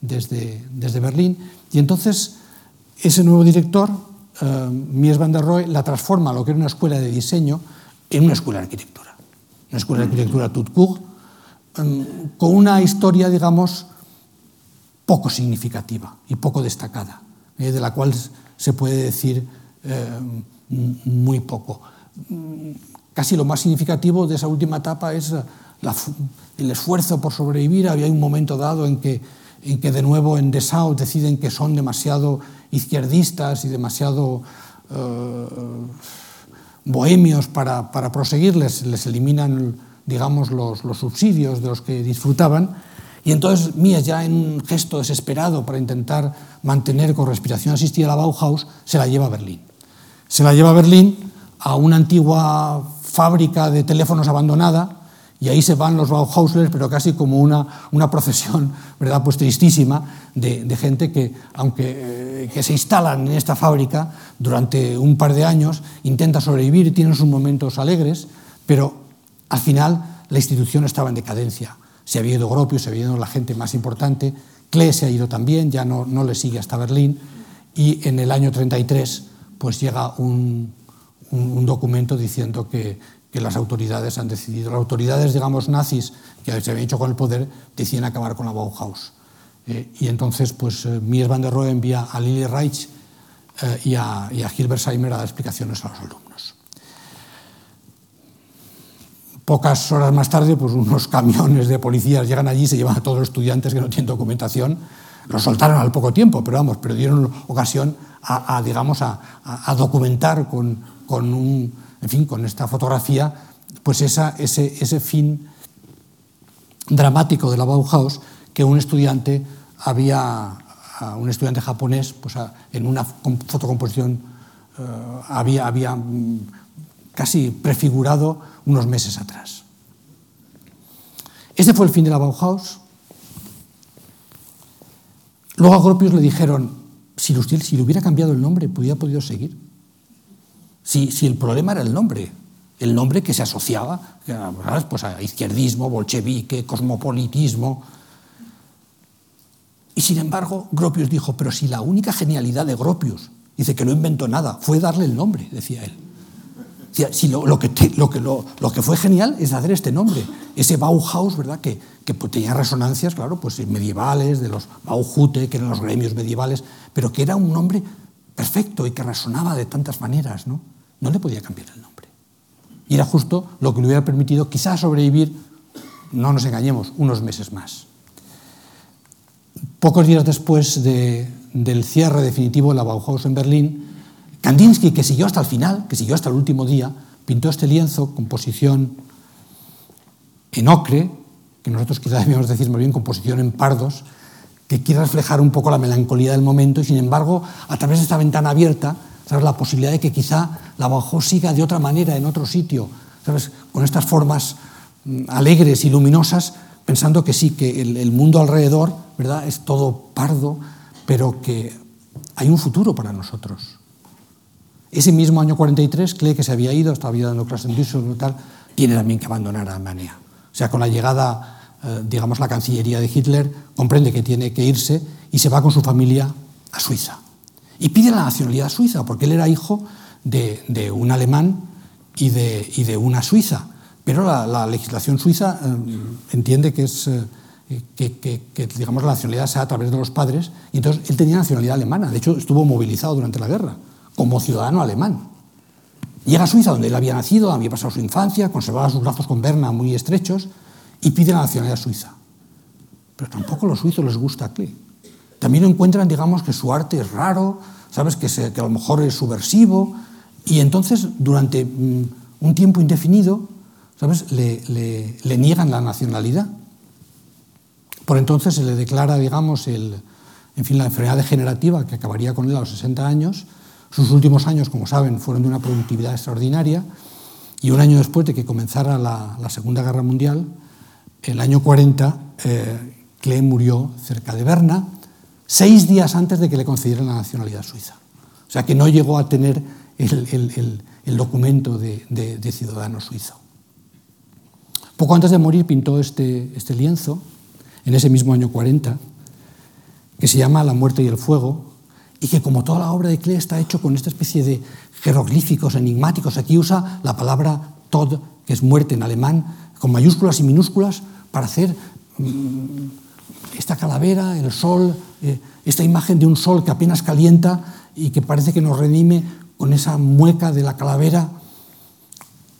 desde, desde Berlín. Y entonces ese nuevo director, eh, Mies van der Rohe, la transforma a lo que era una escuela de diseño en una escuela de arquitectura. Una escuela de arquitectura Tutkug, eh, con una historia, digamos, poco significativa y poco destacada, eh, de la cual se puede decir eh, muy poco. Mm, casi lo más significativo de esa última etapa es la, el esfuerzo por sobrevivir, había un momento dado en que, en que de nuevo en Dessau deciden que son demasiado izquierdistas y demasiado eh, bohemios para, para proseguirles, les eliminan, digamos, los, los subsidios de los que disfrutaban. Y entonces Mies, ya en un gesto desesperado para intentar mantener con respiración asistida la Bauhaus, se la lleva a Berlín. Se la lleva a Berlín a una antigua fábrica de teléfonos abandonada y ahí se van los Bauhausers, pero casi como una, una procesión, ¿verdad? Pues tristísima de, de gente que, aunque eh, que se instalan en esta fábrica durante un par de años, intenta sobrevivir, tienen sus momentos alegres, pero al final, la institución estaba en decadencia. Se había ido Gropius, se había ido la gente más importante. Klee se ha ido también, ya no, no le sigue hasta Berlín. Y en el año 33 pues llega un, un, un documento diciendo que, que, las autoridades han decidido, las autoridades, digamos, nazis que se habían hecho con el poder, deciden acabar con la Bauhaus. Eh, y entonces, pues, eh, Mies van der Rohe envía a Lili Reich eh, y, a, y a Hilbersheimer a dar explicaciones a los alumnos. Pocas horas más tarde, pues unos camiones de policías llegan allí, se llevan a todos los estudiantes que no tienen documentación, los soltaron al poco tiempo, pero vamos, pero dieron ocasión a, a digamos, a, a, documentar con, con, un, en fin, con esta fotografía, pues ese, ese fin dramático de la Bauhaus que un estudiante había, un estudiante japonés, pues en una fotocomposición uh, había, había casi prefigurado unos meses atrás. Este fue el fin de la Bauhaus. Luego a Gropius le dijeron, si, le hubiera cambiado el nombre, hubiera podido seguir. Si, el problema era el nombre, el nombre que se asociaba pues a izquierdismo, bolchevique, cosmopolitismo. Y sin embargo, Gropius dijo, pero si la única genialidad de Gropius, dice que no inventó nada, fue darle el nombre, decía él. Si lo, que fue genial es hacer este nombre, ese Bauhaus, ¿verdad? Que, que tenía resonancias, claro, pues medievales, de los Bauhute, que eran los gremios medievales, pero que era un nombre perfecto y que resonaba de tantas maneras, ¿no? No le podía cambiar el nombre. Y era justo lo que le hubiera permitido quizás sobrevivir, no nos engañemos, unos meses más. Pocos días después de, del cierre definitivo de la Bauhaus en Berlín, Kandinsky, que siguió hasta el final, que siguió hasta el último día, pintó este lienzo, composición en ocre, que nosotros quizás debíamos decir más bien composición en pardos, que quiere reflejar un poco la melancolía del momento y sin embargo, a través de esta ventana abierta, ¿sabes? la posibilidad de que quizá la Bauhaus siga de otra manera en otro sitio, ¿sabes? con estas formas mm, alegres y luminosas, pensando que sí, que el, el mundo alrededor ¿verdad? es todo pardo, pero que hay un futuro para nosotros. Ese mismo año 43, Klee, que se había ido, estaba dando clases en Düsseldorf y tal, tiene también que abandonar Alemania. O sea, con la llegada, eh, digamos, la Cancillería de Hitler, comprende que tiene que irse y se va con su familia a Suiza. Y pide la nacionalidad suiza, porque él era hijo de, un alemán y de, una suiza. Pero la, la legislación suiza eh, entiende que es... Eh, que, digamos, la nacionalidad sea a través de los padres, y entonces él tenía nacionalidad alemana, de hecho estuvo movilizado durante la guerra como ciudadano alemán. Llega a Suiza, donde él había nacido, había pasado su infancia, conservaba sus brazos con Berna muy estrechos y pide la nacionalidad suiza. Pero tampoco a los suizos les gusta Klee. También encuentran, digamos, que su arte es raro, ¿sabes? Que, a lo mejor es subversivo. Y entonces, durante mm, un tiempo indefinido, ¿sabes? Le, le, niegan la nacionalidad. Por entonces se le declara, digamos, el, en fin, la enfermedad degenerativa que acabaría con él a los 60 años. Sus últimos años, como saben, fueron de una productividad extraordinaria y un año después de que comenzara la, la Segunda Guerra Mundial, el año 40, eh, Klee murió cerca de Berna, seis días antes de que le concedieran la nacionalidad suiza. O sea que no llegó a tener el, el, el, el documento de, de, de, ciudadano suizo. Poco antes de morir pintó este, este lienzo, en ese mismo año 40, que se llama La muerte y el fuego, y que como toda la obra de Klee está hecho con esta especie de jeroglíficos enigmáticos. Aquí usa la palabra Tod, que es muerte en alemán, con mayúsculas y minúsculas, para hacer mm, esta calavera, el sol, eh, esta imagen de un sol que apenas calienta y que parece que nos redime con esa mueca de la calavera.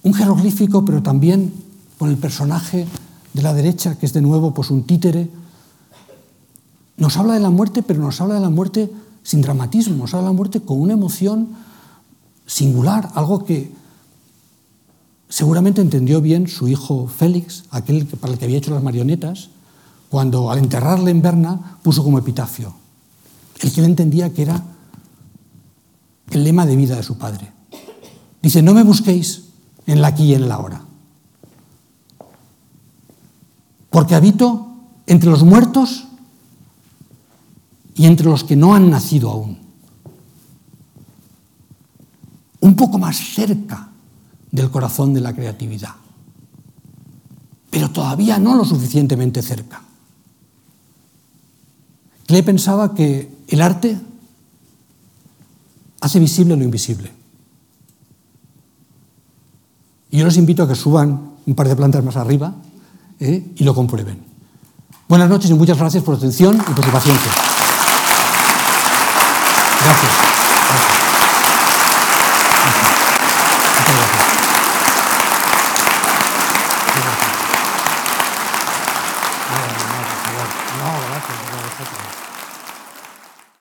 Un jeroglífico, pero también con el personaje de la derecha, que es de nuevo pues, un títere. Nos habla de la muerte, pero nos habla de la muerte sin dramatismo, nos habla de la muerte con una emoción singular, algo que seguramente entendió bien su hijo Félix, aquel para el que había hecho las marionetas, cuando al enterrarle en Berna puso como epitafio, el que entendía que era el lema de vida de su padre. Dice, no me busquéis en la aquí y en la ahora, porque habito entre los muertos y entre los que no han nacido aún. Un poco más cerca del corazón de la creatividad, pero todavía no lo suficientemente cerca. Klee pensaba que el arte hace visible lo invisible. Y yo les invito a que suban un par de plantas más arriba ¿eh? y lo comprueben. Buenas noches y muchas gracias por su atención y por su paciencia. Gracias.